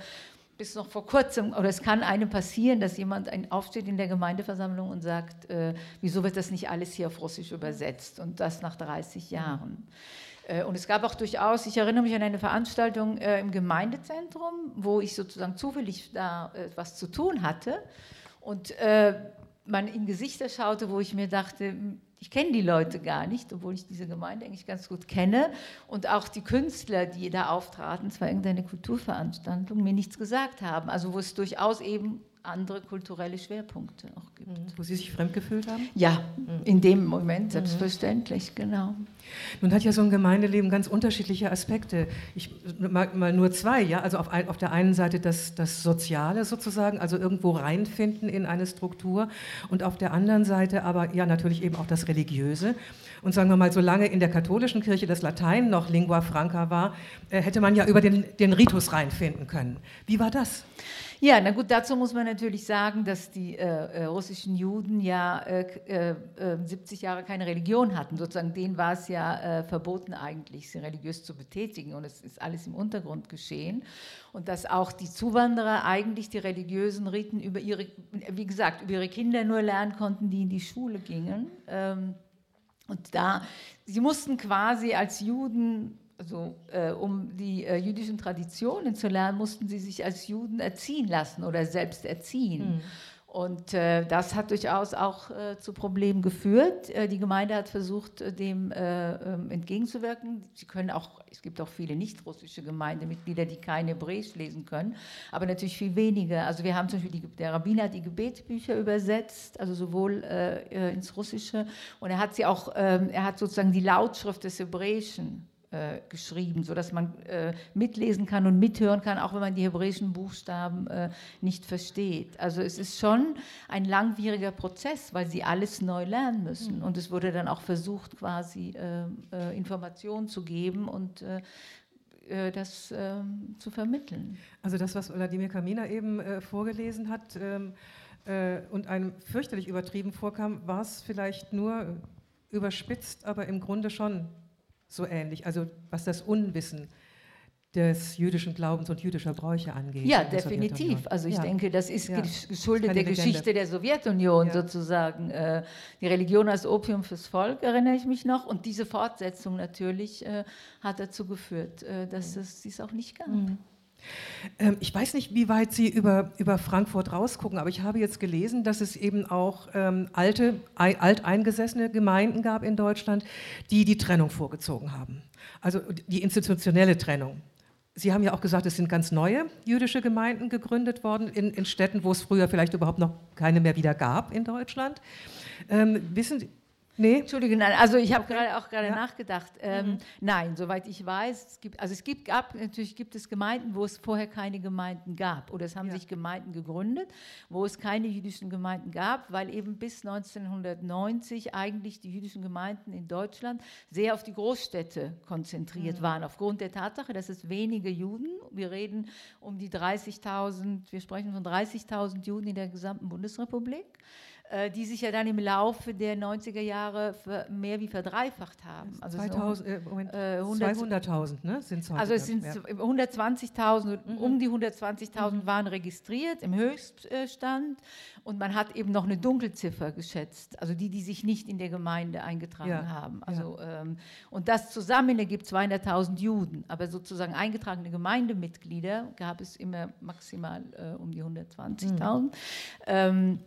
bis noch vor kurzem, oder es kann einem passieren, dass jemand ein, aufsteht in der Gemeindeversammlung und sagt, äh, wieso wird das nicht alles hier auf Russisch übersetzt und das nach 30 Jahren. Äh, und es gab auch durchaus, ich erinnere mich an eine Veranstaltung äh, im Gemeindezentrum, wo ich sozusagen zufällig da äh, zu tun hatte und äh, man in Gesichter schaute, wo ich mir dachte, ich kenne die Leute gar nicht, obwohl ich diese Gemeinde eigentlich ganz gut kenne. Und auch die Künstler, die da auftraten, es war irgendeine Kulturveranstaltung, mir nichts gesagt haben. Also wo es durchaus eben andere kulturelle Schwerpunkte auch gibt. Mhm. Wo Sie sich fremdgefühlt haben? Ja, mhm. in dem Moment, mhm. selbstverständlich, genau. Nun hat ja so ein Gemeindeleben ganz unterschiedliche Aspekte. Ich mag mal nur zwei, ja. Also auf, ein, auf der einen Seite das, das Soziale sozusagen, also irgendwo reinfinden in eine Struktur und auf der anderen Seite aber ja natürlich eben auch das Religiöse. Und sagen wir mal, solange in der katholischen Kirche das Latein noch Lingua Franca war, äh, hätte man ja über den, den Ritus reinfinden können. Wie war das? Ja, na gut, dazu muss man natürlich sagen, dass die äh, äh russischen Juden ja äh, 70 äh, Jahre keine Religion hatten. Sozusagen denen war es ja äh, verboten eigentlich, sie religiös zu betätigen und es ist alles im Untergrund geschehen. Und dass auch die Zuwanderer eigentlich die religiösen Riten über ihre, wie gesagt, über ihre Kinder nur lernen konnten, die in die Schule gingen. Ähm, und da, sie mussten quasi als Juden also, äh, um die äh, jüdischen Traditionen zu lernen, mussten sie sich als Juden erziehen lassen oder selbst erziehen. Mhm. Und äh, das hat durchaus auch äh, zu Problemen geführt. Äh, die Gemeinde hat versucht, äh, dem ähm, entgegenzuwirken. Sie können auch, es gibt auch viele nicht-russische Gemeindemitglieder, die kein Hebräisch lesen können, aber natürlich viel weniger. Also wir haben zum Beispiel, die, der Rabbiner hat die Gebetsbücher übersetzt, also sowohl ins Russische, und er hat sie auch, ähm, er hat sozusagen die Lautschrift des Hebräischen äh, geschrieben, sodass man äh, mitlesen kann und mithören kann, auch wenn man die hebräischen Buchstaben äh, nicht versteht. Also es ist schon ein langwieriger Prozess, weil sie alles neu lernen müssen. Mhm. Und es wurde dann auch versucht, quasi äh, äh, Informationen zu geben und äh, das ähm, zu vermitteln. Also das, was Wladimir Kamina eben vorgelesen hat ähm, und einem fürchterlich übertrieben vorkam, war es vielleicht nur überspitzt, aber im Grunde schon so ähnlich, also was das Unwissen des jüdischen Glaubens und jüdischer Bräuche angeht. Ja, definitiv. Also ich ja. denke, das ist ja. geschuldet der. Geschichte der Sowjetunion ja. sozusagen. Äh, die Religion als Opium fürs Volk, erinnere ich mich noch. Und diese Fortsetzung natürlich äh, hat dazu geführt, äh, dass es dies auch nicht gab. Mhm. Ähm, ich weiß nicht, wie weit Sie über, über Frankfurt rausgucken, aber ich habe jetzt gelesen, dass es eben auch ähm, alte, alteingesessene Gemeinden gab in Deutschland, die die Trennung vorgezogen haben. Also die institutionelle Trennung. Sie haben ja auch gesagt, es sind ganz neue jüdische Gemeinden gegründet worden in, in Städten, wo es früher vielleicht überhaupt noch keine mehr wieder gab in Deutschland. Ähm, wissen Sie, Nee. Entschuldigung, nein, also ich habe gerade auch gerade ja. nachgedacht. Ähm, mhm. Nein, soweit ich weiß, es gibt, also es gibt, gab, natürlich gibt es Gemeinden, wo es vorher keine Gemeinden gab. Oder es haben ja. sich Gemeinden gegründet, wo es keine jüdischen Gemeinden gab, weil eben bis 1990 eigentlich die jüdischen Gemeinden in Deutschland sehr auf die Großstädte konzentriert mhm. waren. Aufgrund der Tatsache, dass es wenige Juden, wir reden um die 30.000, wir sprechen von 30.000 Juden in der gesamten Bundesrepublik. Äh, die sich ja dann im Laufe der 90er Jahre mehr wie verdreifacht haben. Also 2000, äh, 200.000 ne, sind es Also es sind ja. 120.000, mhm. um die 120.000 mhm. waren registriert im Höchststand und man hat eben noch eine Dunkelziffer geschätzt, also die, die sich nicht in der Gemeinde eingetragen ja. haben. Also, ja. ähm, und das zusammen ergibt 200.000 Juden, aber sozusagen eingetragene Gemeindemitglieder gab es immer maximal äh, um die 120.000. Mhm. Ähm,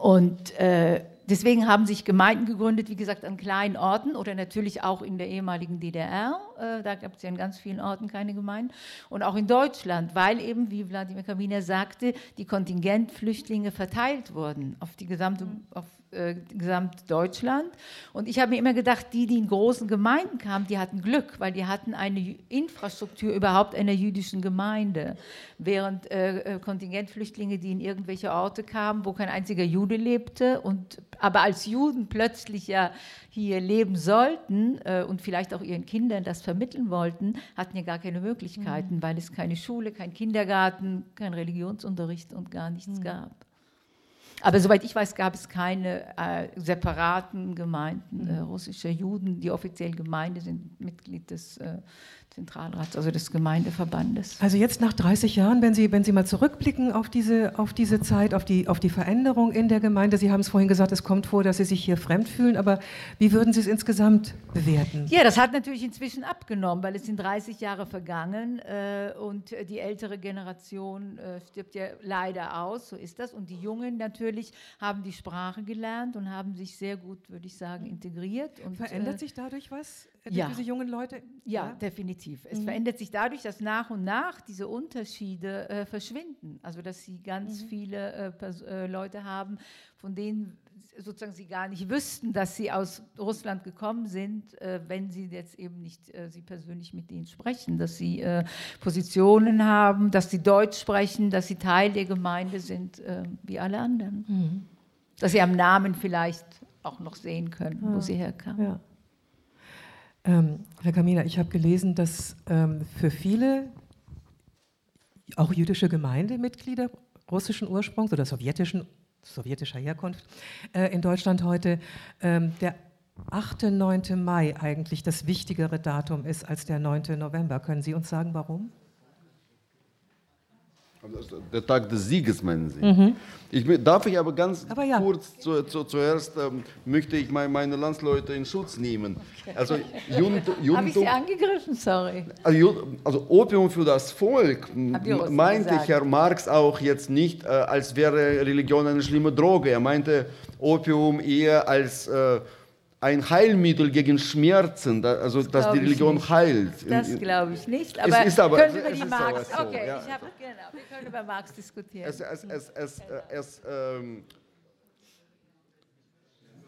und äh, deswegen haben sich Gemeinden gegründet, wie gesagt, an kleinen Orten oder natürlich auch in der ehemaligen DDR. Äh, da gab es ja in ganz vielen Orten keine Gemeinden. Und auch in Deutschland, weil eben, wie Wladimir Kaminer sagte, die Kontingentflüchtlinge verteilt wurden auf die gesamte, auf äh, Gesamtdeutschland. Und ich habe mir immer gedacht, die, die in großen Gemeinden kamen, die hatten Glück, weil die hatten eine Infrastruktur überhaupt einer jüdischen Gemeinde. Während äh, äh, Kontingentflüchtlinge, die in irgendwelche Orte kamen, wo kein einziger Jude lebte, und, aber als Juden plötzlich ja hier leben sollten äh, und vielleicht auch ihren Kindern das vermitteln wollten, hatten ja gar keine Möglichkeiten, mhm. weil es keine Schule, kein Kindergarten, kein Religionsunterricht und gar nichts mhm. gab. Aber soweit ich weiß, gab es keine äh, separaten Gemeinden äh, russischer Juden. Die offiziellen Gemeinde sind Mitglied des äh, Zentralrats, also des Gemeindeverbandes. Also jetzt nach 30 Jahren, wenn Sie, wenn Sie mal zurückblicken auf diese, auf diese Zeit, auf die, auf die Veränderung in der Gemeinde, Sie haben es vorhin gesagt, es kommt vor, dass Sie sich hier fremd fühlen, aber wie würden Sie es insgesamt bewerten? Ja, das hat natürlich inzwischen abgenommen, weil es sind 30 Jahre vergangen äh, und die ältere Generation äh, stirbt ja leider aus, so ist das. Und die Jungen natürlich haben die Sprache gelernt und haben sich sehr gut, würde ich sagen, integriert. Und, Verändert äh, sich dadurch was? Ja. Diese jungen Leute? Ja, definitiv. Es verändert sich dadurch, dass nach und nach diese Unterschiede äh, verschwinden. Also dass sie ganz viele äh, äh, Leute haben, von denen sozusagen sie gar nicht wüssten, dass sie aus Russland gekommen sind, äh, wenn sie jetzt eben nicht äh, sie persönlich mit ihnen sprechen, dass sie äh, Positionen haben, dass sie Deutsch sprechen, dass sie Teil der Gemeinde sind, äh, wie alle anderen. Dass sie am Namen vielleicht auch noch sehen können, wo sie herkamen. Ja. Ähm, Herr Kamina, ich habe gelesen, dass ähm, für viele, auch jüdische Gemeindemitglieder russischen Ursprungs oder sowjetischen, sowjetischer Herkunft äh, in Deutschland heute ähm, der 8. 9. Mai eigentlich das wichtigere Datum ist als der 9. November. Können Sie uns sagen, warum? Also Der Tag des Sieges, meinen Sie? Ich, mö- darf ich aber ganz Aber ja. kurz zu, zu, zuerst ähm, möchte ich mein, meine Landsleute in Schutz nehmen. Also Jund, [laughs] Habe ich Sie angegriffen? Sorry. also, also Opium für das Volk meinte gesagt. Herr Marx auch jetzt nicht, äh, als wäre Religion eine schlimme Droge. Er meinte Opium eher als äh, ein Heilmittel gegen Schmerzen, also dass glaub die Religion nicht. heilt. Das glaube ich nicht. Aber, ist aber- können wir über es Marx. so, okay, ja. ich habe genau. Wir können über Marx diskutieren. Es, es, es, es, es, ähm,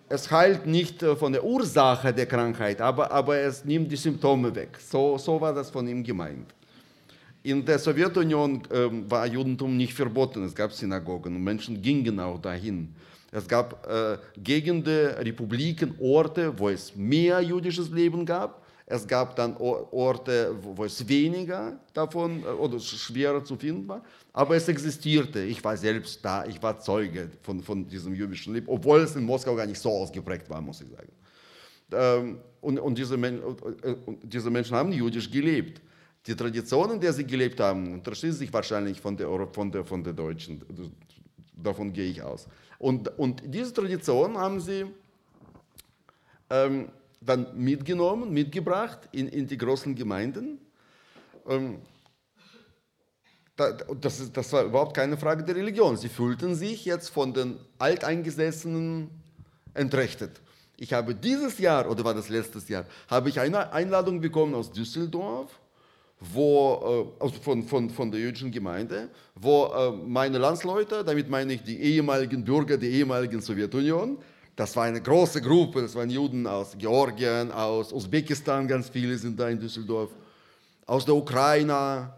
es heilt nicht äh, von der Ursache der Krankheit, aber, aber es nimmt die Symptome weg. So, so war das von ihm gemeint. In der Sowjetunion ähm, war Judentum nicht verboten. Es gab Synagogen und Menschen gingen auch dahin. Es gab äh, Gegenden, Republiken, Orte, wo es mehr jüdisches Leben gab. Es gab dann Orte, wo es weniger davon äh, oder sch- schwerer zu finden war. Aber es existierte. Ich war selbst da, ich war Zeuge von, von diesem jüdischen Leben, obwohl es in Moskau gar nicht so ausgeprägt war, muss ich sagen. Ähm, und, und, diese äh, und diese Menschen haben jüdisch gelebt. Die Traditionen, in der sie gelebt haben, unterschieden sich wahrscheinlich von der, von der, von der Deutschen. Davon gehe ich aus. Und, und diese Tradition haben sie ähm, dann mitgenommen, mitgebracht in, in die großen Gemeinden. Ähm, da, das, das war überhaupt keine Frage der Religion. Sie fühlten sich jetzt von den Alteingesessenen entrechtet. Ich habe dieses Jahr, oder war das letztes Jahr, habe ich eine Einladung bekommen aus Düsseldorf, wo, äh, also von, von, von der jüdischen Gemeinde, wo äh, meine Landsleute, damit meine ich die ehemaligen Bürger der ehemaligen Sowjetunion, das war eine große Gruppe, das waren Juden aus Georgien, aus Usbekistan, ganz viele sind da in Düsseldorf, aus der Ukraine.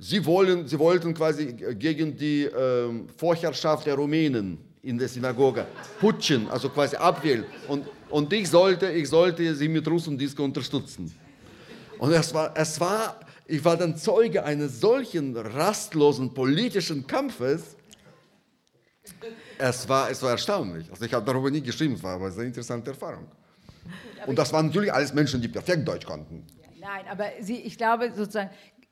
Sie, wollen, sie wollten quasi gegen die ähm, Vorherrschaft der Rumänen in der Synagoge putschen, also quasi abwählen. Und, und ich, sollte, ich sollte sie mit Russendisco unterstützen. Und es war, es war, ich war dann Zeuge eines solchen rastlosen politischen Kampfes. Es war, es war erstaunlich. Also ich habe darüber nie geschrieben, es war aber eine sehr interessante Erfahrung. Und das waren natürlich alles Menschen, die perfekt Deutsch konnten. Nein, aber Sie, ich glaube sozusagen,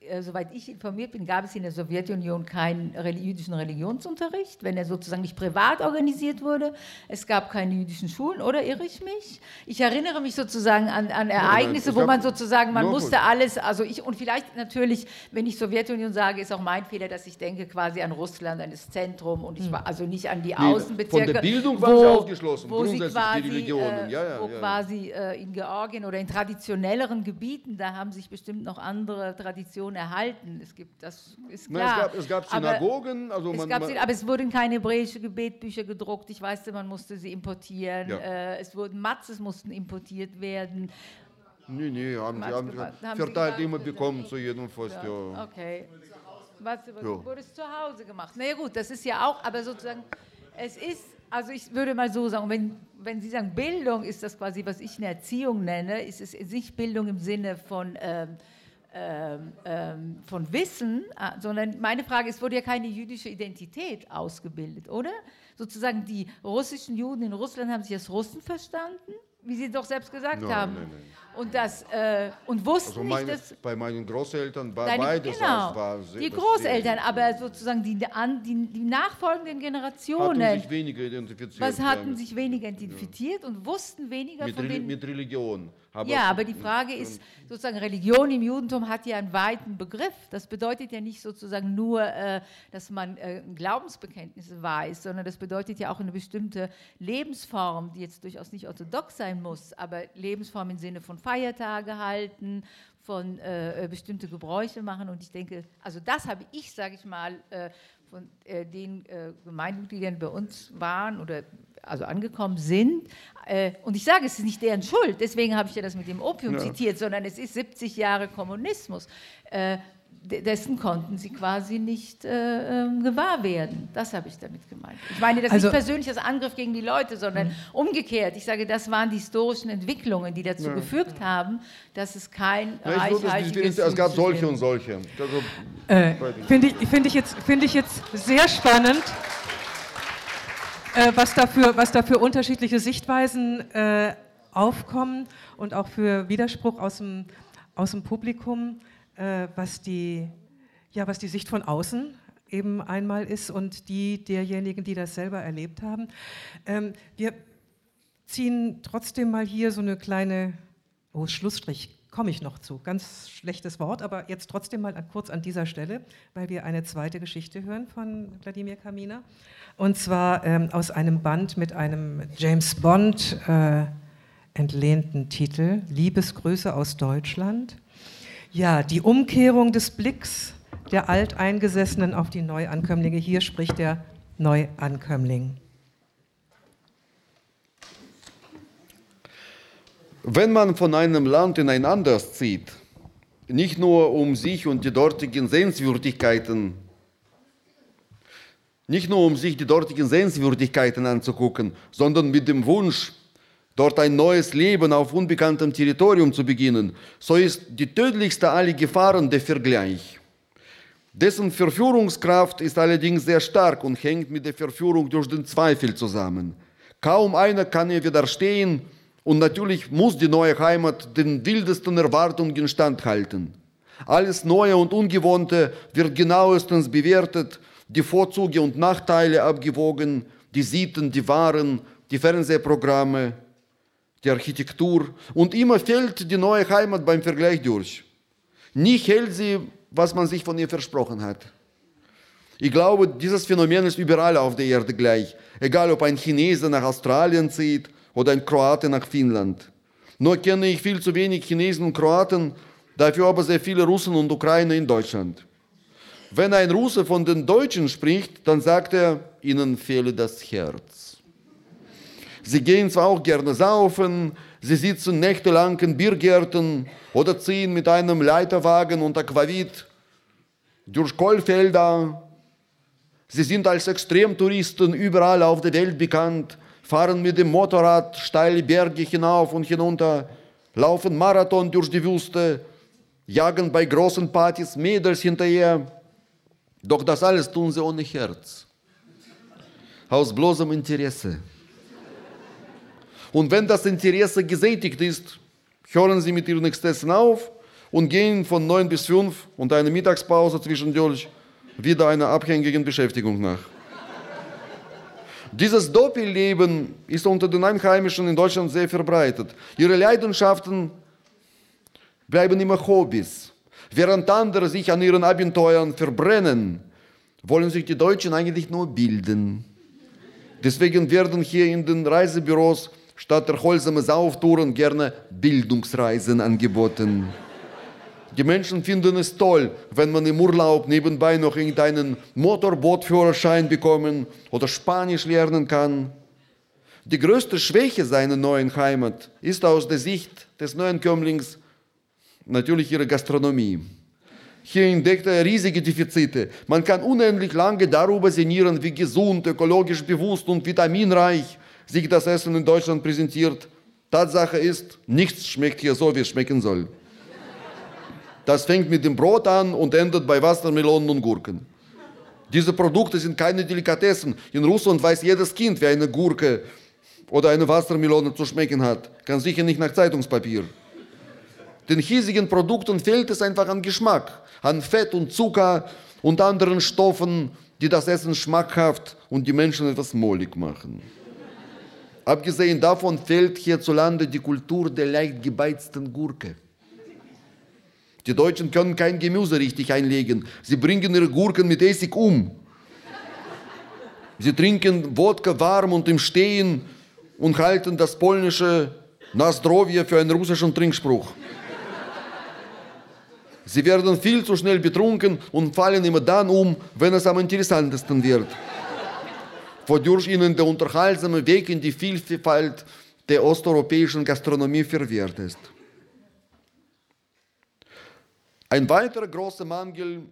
äh, soweit ich informiert bin, gab es in der Sowjetunion keinen reli- jüdischen Religionsunterricht, wenn er sozusagen nicht privat organisiert wurde. Es gab keine jüdischen Schulen, oder irre ich mich? Ich erinnere mich sozusagen an, an Ereignisse, wo man sozusagen, man musste gut. alles, also ich, und vielleicht natürlich, wenn ich Sowjetunion sage, ist auch mein Fehler, dass ich denke quasi an Russland, an das Zentrum und ich war also nicht an die Außenbezirke. von der Bildung waren sie ausgeschlossen, wo sie grundsätzlich die quasi, Religionen, äh, ja, ja, wo ja. quasi äh, in Georgien oder in traditionelleren Gebieten, da haben sich bestimmt noch andere Traditionen erhalten. Es gibt, das ist Nein, klar. es, gab, es gab Aber Synagogen, also es man, gab, man, aber es wurden keine hebräische Gebetbücher gedruckt. Ich weiß, man musste sie importieren. Ja. Äh, es wurden Matzes mussten importiert werden. nee, nee, haben sie, haben, gemacht? Haben verteilt immer bekommen zu jedem Fest. Ja. Okay. Was Ja. wurde es zu Hause gemacht? Na ja, gut, das ist ja auch, aber sozusagen, es ist, also ich würde mal so sagen, wenn, wenn Sie sagen, Bildung ist das quasi, was ich eine Erziehung nenne, ist es nicht Bildung im Sinne von ähm, ähm, ähm, von Wissen, äh, sondern meine Frage ist, wurde ja keine jüdische Identität ausgebildet, oder? Sozusagen die russischen Juden in Russland haben sich als Russen verstanden, wie Sie doch selbst gesagt Nein, haben. nein, nein. Und, das, äh, und wussten Also nicht, meine, dass bei meinen Großeltern war Deine, beides. genau, war die Großeltern, aber sozusagen die, an, die, die nachfolgenden Generationen, hatten sich weniger identifiziert. was hatten damit. sich weniger identifiziert und wussten weniger mit, von Reli den... mit Religion. Aber ja, aber die Frage ist, sozusagen Religion im Judentum hat ja einen weiten Begriff. Das bedeutet ja nicht sozusagen nur, äh, dass man äh, Glaubensbekenntnisse weiß, sondern das bedeutet ja auch eine bestimmte Lebensform, die jetzt durchaus nicht orthodox sein muss, aber Lebensform im Sinne von Feiertage halten, von äh, äh, bestimmte Gebräuche machen. Und ich denke, also das habe ich, sage ich mal, äh, von äh, den äh, Gemeindemitgliedern bei uns waren oder also angekommen sind. Äh, und ich sage, es ist nicht deren Schuld, deswegen habe ich ja das mit dem Opium zitiert, sondern es ist 70 Jahre Kommunismus. De- dessen konnten sie quasi nicht äh, ähm, gewahr werden. Das habe ich damit gemeint. Ich meine das Also- nicht persönlich als Angriff gegen die Leute, sondern umgekehrt. Ich sage, das waren die historischen Entwicklungen, die dazu geführt haben, dass es kein Ja, reichhaltiges. Es gab solche und solche. Also, Äh, Finde ich, find ich, jetzt- find ich jetzt sehr spannend, äh, was, dafür, was da für unterschiedliche Sichtweisen äh, aufkommen und auch für Widerspruch aus dem, aus dem Publikum, äh, was, die, ja, was die Sicht von außen eben einmal ist und die derjenigen, die das selber erlebt haben. Ähm, wir ziehen trotzdem mal hier so eine kleine, oh, Schlussstrich, komme ich noch zu, ganz schlechtes Wort, aber jetzt trotzdem mal kurz an dieser Stelle, weil wir eine zweite Geschichte hören von Wladimir Kaminer. Und zwar ähm, aus einem Band mit einem James Bond äh, entlehnten Titel, Liebesgrüße aus Deutschland. Ja, die Umkehrung des Blicks der Alteingesessenen auf die Neuankömmlinge. Hier spricht der Neuankömmling. Wenn man von einem Land in ein anderes zieht, nicht nur um sich und die dortigen Sehenswürdigkeiten, nicht nur um sich die dortigen Sehenswürdigkeiten anzugucken, sondern mit dem Wunsch, dort ein neues Leben auf unbekanntem Territorium zu beginnen, so ist die tödlichste aller Gefahren der Vergleich. Dessen Verführungskraft ist allerdings sehr stark und hängt mit der Verführung durch den Zweifel zusammen. Kaum einer kann ihr widerstehen und natürlich muss die neue Heimat den wildesten Erwartungen standhalten. Alles Neue und Ungewohnte wird genauestens bewertet, die Vorzüge und Nachteile abgewogen, die Sitten, die Waren, die Fernsehprogramme, die Architektur und immer fällt die neue Heimat beim Vergleich durch. Nie hält sie, was man sich von ihr versprochen hat. Ich glaube, dieses Phänomen ist überall auf der Erde gleich, egal ob ein Chinese nach Australien zieht oder ein Kroate nach Finnland. Nur kenne ich viel zu wenig Chinesen und Kroaten, dafür aber sehr viele Russen und Ukrainer in Deutschland. Wenn ein Russe von den Deutschen spricht, dann sagt er, ihnen fehle das Herz. Sie gehen zwar auch gerne saufen, sie sitzen nächtelang in Biergärten oder ziehen mit einem Leiterwagen und Aquavit durch Kohlfelder. Sie sind als Extremtouristen überall auf der Welt bekannt, fahren mit dem Motorrad steile Berge hinauf und hinunter, laufen Marathon durch die Wüste, jagen bei großen Partys Mädels hinterher. Doch das alles tun sie ohne Herz, aus bloßem Interesse. Und wenn das Interesse gesättigt ist, hören sie mit ihren Exzessen auf und gehen von 9 bis 5 und eine Mittagspause zwischendurch wieder einer abhängigen Beschäftigung nach. Dieses Doppelleben ist unter den Einheimischen in Deutschland sehr verbreitet. Ihre Leidenschaften bleiben immer Hobbys. Während andere sich an ihren Abenteuern verbrennen, wollen sich die Deutschen eigentlich nur bilden. Deswegen werden hier in den Reisebüros statt der Holzame Sauftouren gerne Bildungsreisen angeboten. Die Menschen finden es toll, wenn man im Urlaub nebenbei noch irgendeinen Motorbootführerschein bekommen oder Spanisch lernen kann. Die größte Schwäche seiner neuen Heimat ist aus der Sicht des Neuankömmlings natürlich ihre Gastronomie. Hier entdeckt er riesige Defizite. Man kann unendlich lange darüber sinnieren, wie gesund, ökologisch bewusst und vitaminreich sich das Essen in Deutschland präsentiert. Tatsache ist, nichts schmeckt hier so, wie es schmecken soll. Das fängt mit dem Brot an und endet bei Wassermelonen und Gurken. Diese Produkte sind keine Delikatessen. In Russland weiß jedes Kind, wer eine Gurke oder eine Wassermelone zu schmecken hat. Kann sicher nicht nach Zeitungspapier. Den hiesigen Produkten fehlt es einfach an Geschmack, an Fett und Zucker und anderen Stoffen, die das Essen schmackhaft und die Menschen etwas mollig machen. Abgesehen davon fehlt hierzulande die Kultur der leicht gebeizten Gurke. Die Deutschen können kein Gemüse richtig einlegen. Sie bringen ihre Gurken mit Essig um. Sie trinken Wodka warm und im Stehen und halten das polnische Nasdrowie für einen russischen Trinkspruch. Sie werden viel zu schnell betrunken und fallen immer dann um, wenn es am interessantesten wird. Wodurch ihnen der unterhaltsame Weg in die Vielfalt der osteuropäischen Gastronomie verwehrt ist. Ein weiterer großer Mangel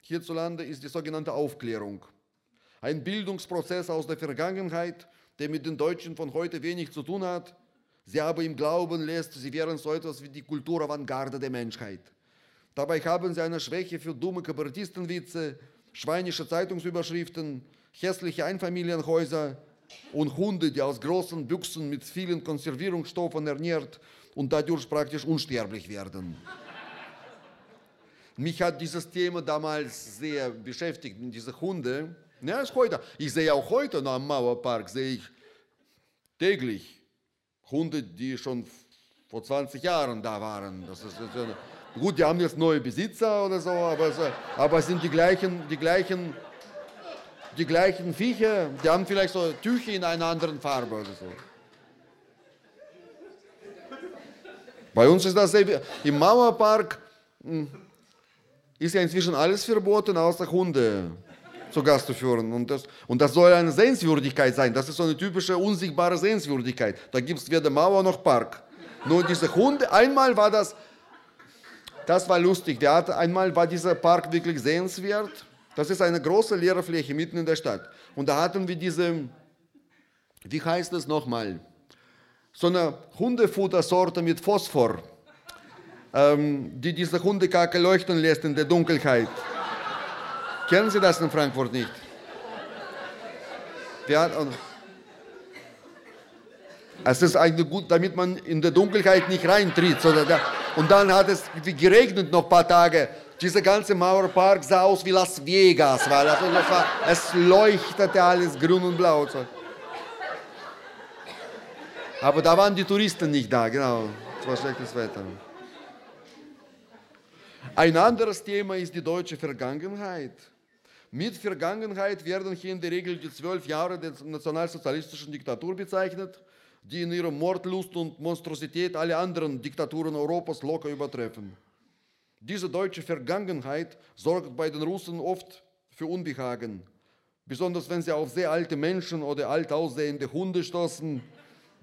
hierzulande ist die sogenannte Aufklärung. Ein Bildungsprozess aus der Vergangenheit, der mit den Deutschen von heute wenig zu tun hat, sie aber im Glauben lässt, sie wären so etwas wie die Kulturavantgarde der Menschheit. Dabei haben sie eine Schwäche für dumme Kabarettistenwitze, schweinische Zeitungsüberschriften, hässliche Einfamilienhäuser und Hunde, die aus großen Büchsen mit vielen Konservierungsstoffen ernährt und dadurch praktisch unsterblich werden. Mich hat dieses Thema damals sehr beschäftigt, diese Hunde. Ja, ist heute. Ich sehe auch heute noch am Mauerpark, sehe ich täglich Hunde, die schon vor 20 Jahren da waren. Das ist, das ist, gut, die haben jetzt neue Besitzer oder so, aber, aber es sind die gleichen, die gleichen, die gleichen Viecher. Die haben vielleicht so Tücher in einer anderen Farbe oder so. Bei uns ist das sehr, im Mauerpark hm, ist ja inzwischen alles verboten, außer Hunde zu Gast zu führen. Und das, und das soll eine Sehenswürdigkeit sein. Das ist so eine typische unsichtbare Sehenswürdigkeit. Da gibt es weder Mauer noch Park. Nur diese Hunde, einmal war das, das war lustig. Der hatte, einmal war dieser Park wirklich sehenswert. Das ist eine große leere Fläche mitten in der Stadt. Und da hatten wir diese, wie heißt das nochmal? So eine Hundefuttersorte mit Phosphor ähm, die diese Hundekacke leuchten lässt in der Dunkelheit. Kennen Sie das in Frankfurt nicht? Hat, es ist eigentlich gut, damit man in der Dunkelheit nicht reintritt. Und dann hat es geregnet noch ein paar Tage. Dieser ganze Mauerpark sah aus wie Las Vegas, weil also war, es leuchtete alles grün und blau. Aber da waren die Touristen nicht da, genau. Es war schlechtes Wetter. Ein anderes Thema ist die deutsche Vergangenheit. Mit Vergangenheit werden hier in der Regel die zwölf Jahre der nationalsozialistischen Diktatur bezeichnet, die in ihrer Mordlust und Monstrosität alle anderen Diktaturen Europas locker übertreffen. Diese deutsche Vergangenheit sorgt bei den Russen oft für Unbehagen, besonders wenn sie auf sehr alte Menschen oder alt aussehende Hunde stoßen,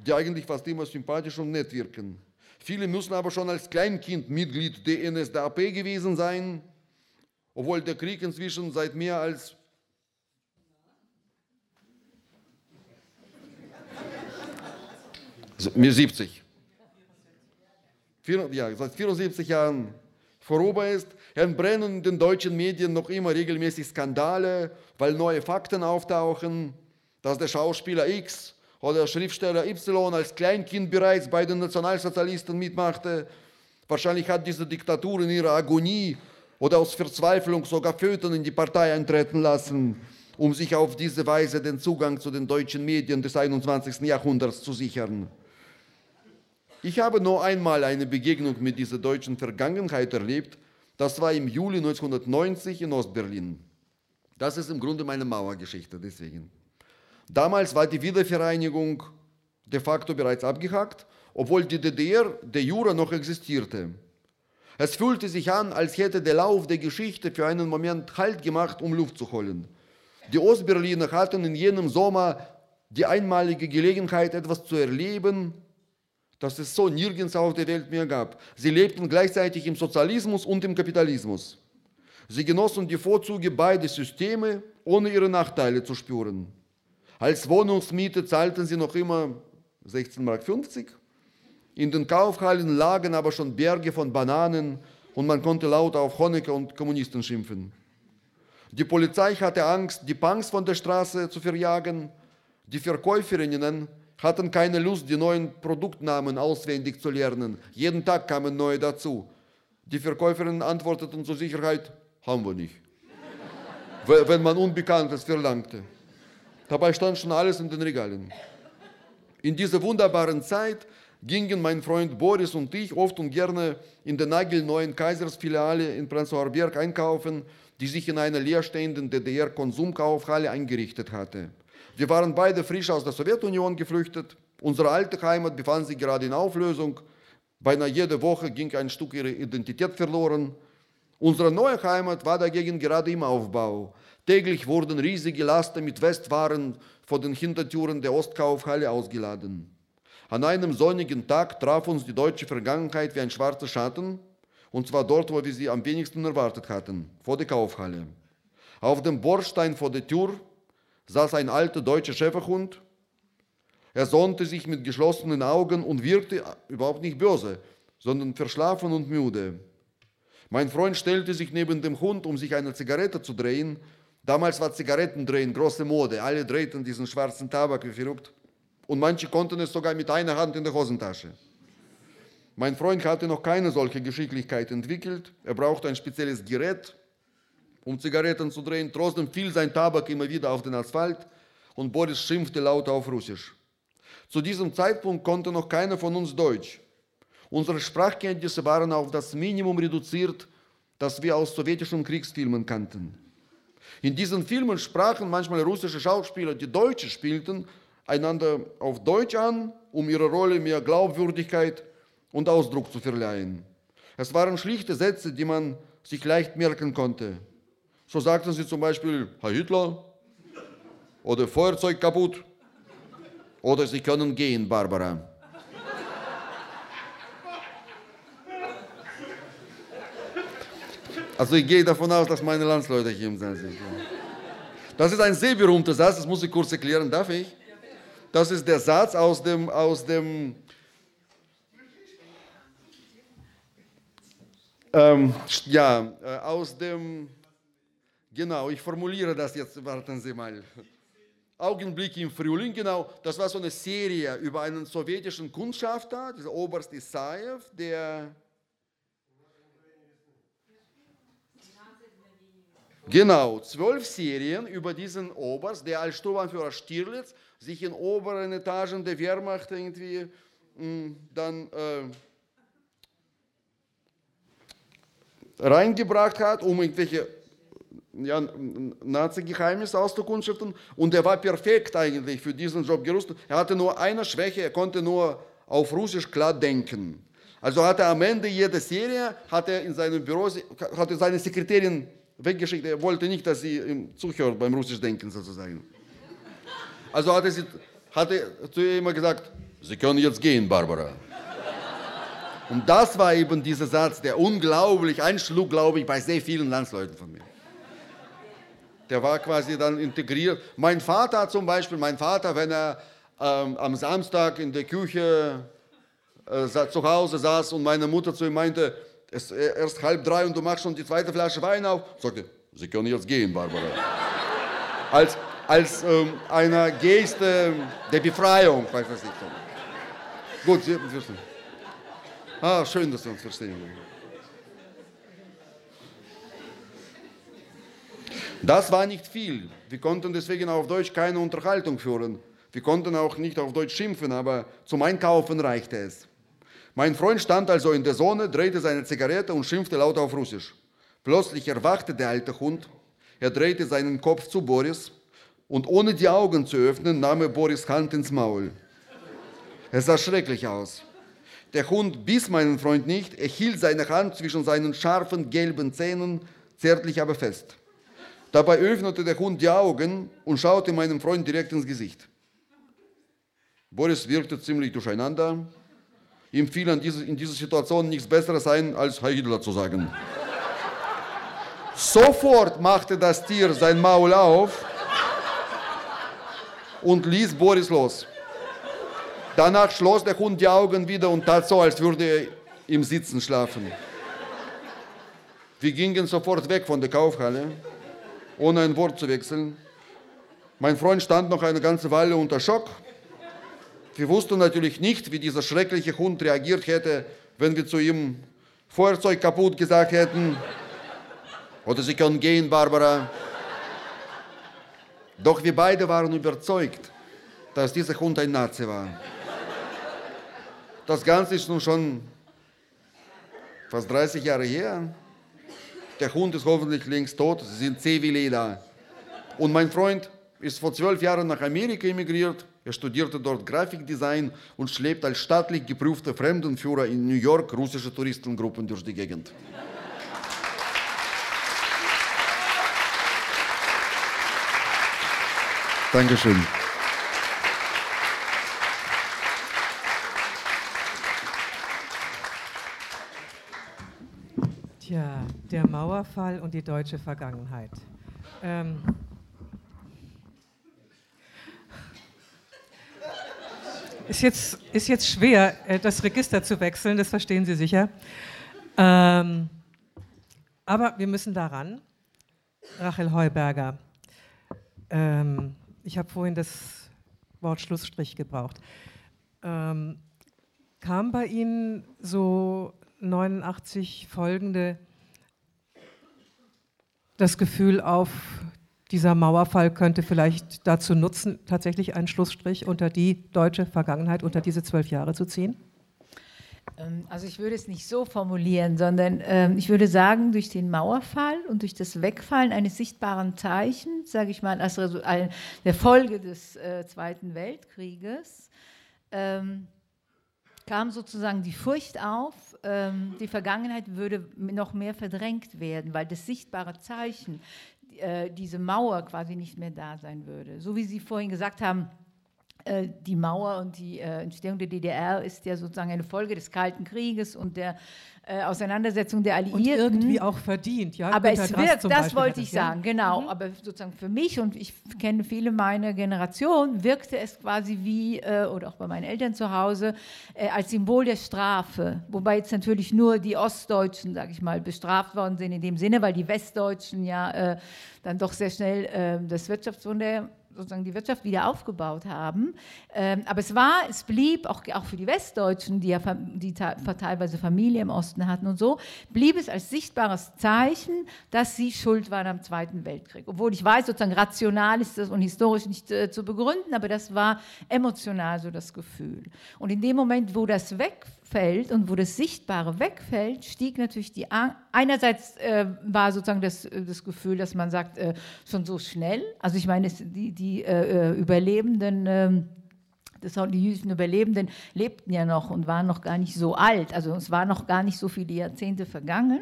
die eigentlich fast immer sympathisch und nett wirken. Viele müssen aber schon als Kleinkind Mitglied der NSDAP gewesen sein, obwohl der Krieg inzwischen seit mehr als mir 70. Ja, seit 74 Jahren vorüber ist, entbrennen in den deutschen Medien noch immer regelmäßig Skandale, weil neue Fakten auftauchen, dass der Schauspieler X oder Schriftsteller Y als Kleinkind bereits bei den Nationalsozialisten mitmachte. Wahrscheinlich hat diese Diktatur in ihrer Agonie oder aus Verzweiflung sogar Föten in die Partei eintreten lassen, um sich auf diese Weise den Zugang zu den deutschen Medien des 21. Jahrhunderts zu sichern. Ich habe nur einmal eine Begegnung mit dieser deutschen Vergangenheit erlebt. Das war im Juli 1990 in Ostberlin. Das ist im Grunde meine Mauergeschichte, deswegen. Damals war die Wiedervereinigung de facto bereits abgehakt, obwohl die DDR de jure noch existierte. Es fühlte sich an, als hätte der Lauf der Geschichte für einen Moment Halt gemacht, um Luft zu holen. Die Ostberliner hatten in jenem Sommer die einmalige Gelegenheit, etwas zu erleben, das es so nirgends auf der Welt mehr gab. Sie lebten gleichzeitig im Sozialismus und im Kapitalismus. Sie genossen die Vorzüge beider Systeme, ohne ihre Nachteile zu spüren. Als Wohnungsmiete zahlten sie noch immer 16,50 Mark. In den Kaufhallen lagen aber schon Berge von Bananen und man konnte laut auf Honecker und Kommunisten schimpfen. Die Polizei hatte Angst, die Punks von der Straße zu verjagen. Die Verkäuferinnen hatten keine Lust, die neuen Produktnamen auswendig zu lernen. Jeden Tag kamen neue dazu. Die Verkäuferinnen antworteten zur Sicherheit, haben wir nicht. Wenn man Unbekanntes verlangte. Dabei stand schon alles in den Regalen. In dieser wunderbaren Zeit gingen mein Freund Boris und ich oft und gerne in der nagelneuen Kaisersfiliale in Prenzlauer Berg einkaufen, die sich in einer leerstehenden DDR-Konsumkaufhalle eingerichtet hatte. Wir waren beide frisch aus der Sowjetunion geflüchtet. Unsere alte Heimat befand sich gerade in Auflösung. Beinahe jede Woche ging ein Stück ihrer Identität verloren. Unsere neue Heimat war dagegen gerade im Aufbau. Täglich wurden riesige Laster mit Westwaren vor den Hintertüren der Ostkaufhalle ausgeladen. An einem sonnigen Tag traf uns die deutsche Vergangenheit wie ein schwarzer Schatten, und zwar dort, wo wir sie am wenigsten erwartet hatten, vor der Kaufhalle. Auf dem Bordstein vor der Tür saß ein alter deutscher Schäferhund. Er sonnte sich mit geschlossenen Augen und wirkte überhaupt nicht böse, sondern verschlafen und müde. Mein Freund stellte sich neben dem Hund, um sich eine Zigarette zu drehen. Damals war Zigarettendrehen große Mode. Alle drehten diesen schwarzen Tabak wie verrückt und manche konnten es sogar mit einer Hand in der Hosentasche. Mein Freund hatte noch keine solche Geschicklichkeit entwickelt. Er brauchte ein spezielles Gerät, um Zigaretten zu drehen. Trotzdem fiel sein Tabak immer wieder auf den Asphalt und Boris schimpfte laut auf Russisch. Zu diesem Zeitpunkt konnte noch keiner von uns Deutsch. Unsere Sprachkenntnisse waren auf das Minimum reduziert, das wir aus sowjetischen Kriegsfilmen kannten. In diesen Filmen sprachen manchmal russische Schauspieler, die Deutsche spielten, einander auf Deutsch an, um ihrer Rolle mehr Glaubwürdigkeit und Ausdruck zu verleihen. Es waren schlichte Sätze, die man sich leicht merken konnte. So sagten sie zum Beispiel, Herr Hitler, oder Feuerzeug kaputt, oder Sie können gehen, Barbara. Also ich gehe davon aus, dass meine Landsleute hier im Saal sind. Das ist ein sehr berühmter Satz, das muss ich kurz erklären, darf ich? Das ist der Satz aus dem, aus dem ähm, ja, äh, aus dem, genau, ich formuliere das jetzt, warten Sie mal. Augenblick im Frühling, genau, das war so eine Serie über einen sowjetischen Kundschafter, dieser Oberst Isaev, der Genau, zwölf Serien über diesen Oberst, der als Sturmanführer Stirlitz sich in oberen Etagen der Wehrmacht irgendwie mh, mm, dann äh, reingebracht hat, um irgendwelche ja, Nazi-Geheimnisse auszukundschaften. Und er war perfekt eigentlich für diesen Job gerüstet. Er hatte nur eine Schwäche, er konnte nur auf Russisch klar denken. Also hat er am Ende jeder Serie, hat er in seinem Büro, hat er seine Sekretärin weggeschickt. Er wollte nicht, dass sie ihm zuhört beim Russisch denken sozusagen. Also hat er, sie, hat er zu ihr immer gesagt, Sie können jetzt gehen, Barbara. Und das war eben dieser Satz, der unglaublich einschlug, glaube ich, bei sehr vielen Landsleuten von mir. Der war quasi dann integriert. Mein Vater zum Beispiel, mein Vater, wenn er ähm, am Samstag in der Küche äh, zu Hause saß und meine Mutter zu ihm meinte, es ist erst halb drei und du machst schon die zweite Flasche Wein auf, sagte, Sie können jetzt gehen, Barbara. als als ähm, einer Geste der Befreiung, weiß ich nicht. Gut, Sie verstehen. Ah, schön, dass Sie uns verstehen. Das war nicht viel. Wir konnten deswegen auf Deutsch keine Unterhaltung führen. Wir konnten auch nicht auf Deutsch schimpfen, aber zum Einkaufen reichte es. Mein Freund stand also in der Sonne, drehte seine Zigarette und schimpfte laut auf Russisch. Plötzlich erwachte der alte Hund. Er drehte seinen Kopf zu Boris und ohne die Augen zu öffnen, nahm er Boris Hand ins Maul. Es sah schrecklich aus. Der Hund biss meinen Freund nicht, er hielt seine Hand zwischen seinen scharfen gelben Zähnen, zärtlich aber fest. Dabei öffnete der Hund die Augen und schaute meinem Freund direkt ins Gesicht. Boris wirkte ziemlich durcheinander. Ihm fiel in dieser, in dieser Situation nichts Besseres ein, als Herr Hitler zu sagen. Sofort machte das Tier sein Maul auf und ließ Boris los. Danach schloss der Hund die Augen wieder und tat so, als würde er im Sitzen schlafen. Wir gingen sofort weg von der Kaufhalle, ohne ein Wort zu wechseln. Mein Freund stand noch eine ganze Weile unter Schock. Wir wussten natürlich nicht, wie dieser schreckliche Hund reagiert hätte, wenn wir zu ihm Feuerzeug kaputt gesagt hätten. Oder Sie können gehen, Barbara. Doch wir beide waren überzeugt, dass dieser Hund ein Nazi war. Das Ganze ist nun schon fast 30 Jahre her. Der Hund ist hoffentlich längst tot, sie sind wie Leder. Und mein Freund ist vor zwölf Jahren nach Amerika emigriert. Er studierte dort Grafikdesign und schlägt als staatlich geprüfter Fremdenführer in New York russische Touristengruppen durch die Gegend. Dankeschön. Tja, der Mauerfall und die deutsche Vergangenheit. Ähm ist, jetzt, ist jetzt schwer, äh, das Register zu wechseln, das verstehen Sie sicher. Ähm aber wir müssen daran. Rachel Heuberger. Ähm ich habe vorhin das Wort Schlussstrich gebraucht. Ähm kam bei Ihnen so 89 folgende das Gefühl auf, dieser Mauerfall könnte vielleicht dazu nutzen, tatsächlich einen Schlussstrich unter die deutsche Vergangenheit, unter diese zwölf Jahre zu ziehen? Ähm, also ich würde es nicht so formulieren, sondern ähm, ich würde sagen, durch den Mauerfall und durch das Wegfallen eines sichtbaren Zeichens, sage ich mal, als der Folge des äh, Zweiten Weltkrieges, ähm, kam sozusagen die Furcht auf, ähm, die Vergangenheit würde noch mehr verdrängt werden, weil das sichtbare Zeichen, äh, diese Mauer quasi nicht mehr da sein würde. So wie Sie vorhin gesagt haben, die Mauer und die äh, Entstehung der DDR ist ja sozusagen eine Folge des Kalten Krieges und der äh, Auseinandersetzung der Alliierten. Und irgendwie auch verdient, ja. Aber Günter es wirkt, das Beispiel wollte ich sagen, ja? genau. Mhm. Aber sozusagen für mich und ich kenne viele meiner Generation, wirkte es quasi wie, äh, oder auch bei meinen Eltern zu Hause, äh, als Symbol der Strafe. Wobei jetzt natürlich nur die Ostdeutschen, sage ich mal, bestraft worden sind in dem Sinne, weil die Westdeutschen ja äh, dann doch sehr schnell äh, das Wirtschaftswunder sozusagen die Wirtschaft wieder aufgebaut haben. Ähm, aber es war, es blieb, auch, auch für die Westdeutschen, die ja die teilweise Familie im Osten hatten und so, blieb es als sichtbares Zeichen, dass sie schuld waren am Zweiten Weltkrieg. Obwohl ich weiß, sozusagen rational ist das und historisch nicht äh, zu begründen, aber das war emotional so das Gefühl. Und in dem Moment, wo das wegfiel, wegfällt und wo das Sichtbare wegfällt, stieg natürlich die Angst. Einerseits äh, war sozusagen das, äh, das Gefühl, dass man sagt, äh, schon so schnell. Also ich meine, die, die äh, äh Überlebenden ähm, das, die jüdischen Überlebenden lebten ja noch und waren noch gar nicht so alt. Also es waren noch gar nicht so viele Jahrzehnte vergangen,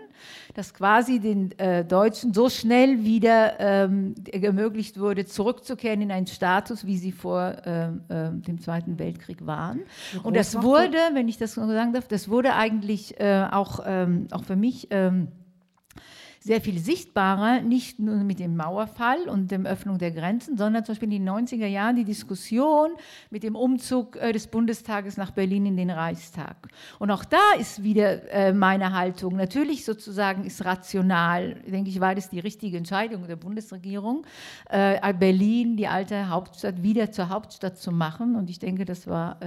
dass quasi den äh, Deutschen so schnell wieder ähm, ermöglicht wurde, zurückzukehren in einen Status, wie sie vor äh, äh, dem Zweiten Weltkrieg waren. Und das wurde, wenn ich das sagen darf, das wurde eigentlich äh, auch, ähm, auch für mich ähm, sehr viel sichtbarer, nicht nur mit dem Mauerfall und der Öffnung der Grenzen, sondern zum Beispiel in den 90er Jahren die Diskussion mit dem Umzug äh, des Bundestages nach Berlin in den Reichstag. Und auch da ist wieder äh, meine Haltung. Natürlich sozusagen ist rational, denke ich, war das die richtige Entscheidung der Bundesregierung, äh, Berlin, die alte Hauptstadt, wieder zur Hauptstadt zu machen. Und ich denke, das war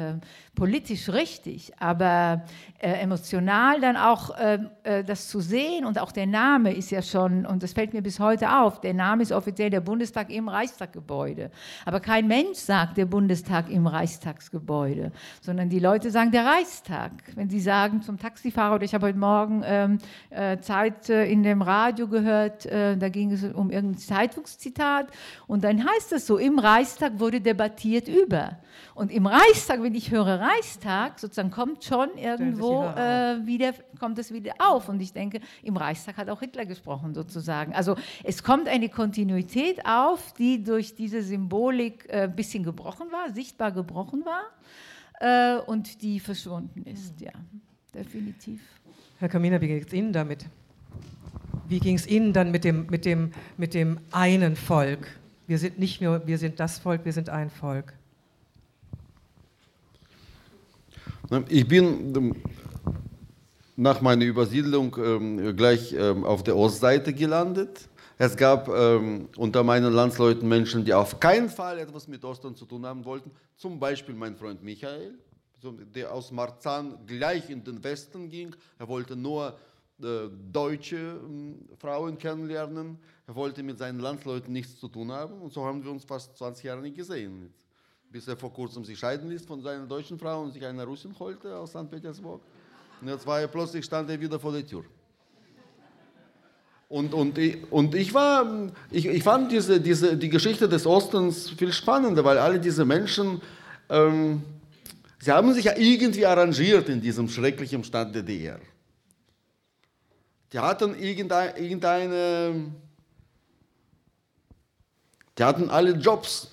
politisch richtig, aber emotional dann auch das zu sehen und auch der Name ist ja schon, und das fällt mir bis heute auf, der Name ist offiziell der Bundestag im Reichstaggebäude. Aber kein Mensch sagt der Bundestag im Reichstagsgebäude, sondern die Leute sagen der Reichstag. Wenn sie sagen zum Taxifahrer, oder ich habe heute Morgen ähm, äh, Zeit äh, in dem Radio gehört, äh, da ging es um irgendein Zeitungszitat, und dann heißt es so, im Reichstag wurde debattiert über. Und im Reichstag, wenn ich höre Reichstag, sozusagen kommt schon irgendwo äh, wieder, kommt es wieder auf. Und ich denke, im Reichstag hat auch Hitler gesprochen sozusagen. Also es kommt eine Kontinuität auf, die durch diese Symbolik ein äh, bisschen gebrochen war, sichtbar gebrochen war äh, und die verschwunden ist, ja, definitiv. Herr Kaminer, wie geht es Ihnen damit? Wie ging es Ihnen dann mit dem, mit, dem, mit dem einen Volk? Wir sind nicht mehr, wir sind das Volk, wir sind ein Volk. Ich bin nach meiner Übersiedlung ähm, gleich ähm, auf der Ostseite gelandet. Es gab ähm, unter meinen Landsleuten Menschen, die auf keinen Fall etwas mit Ostern zu tun haben wollten. Zum Beispiel mein Freund Michael, der aus Marzahn gleich in den Westen ging. Er wollte nur äh, deutsche äh, Frauen kennenlernen. Er wollte mit seinen Landsleuten nichts zu tun haben. Und so haben wir uns fast 20 Jahre nicht gesehen. Bis er vor kurzem sich scheiden ließ von seiner deutschen Frau und sich eine Russin holte aus St. Petersburg. Und jetzt war er plötzlich stand er wieder vor der Tür. Und, und, ich, und ich, war, ich, ich fand diese, diese, die Geschichte des Ostens viel spannender, weil alle diese Menschen, ähm, sie haben sich ja irgendwie arrangiert in diesem schrecklichen Stand der DDR. Die hatten irgendeine, irgendeine die hatten alle Jobs.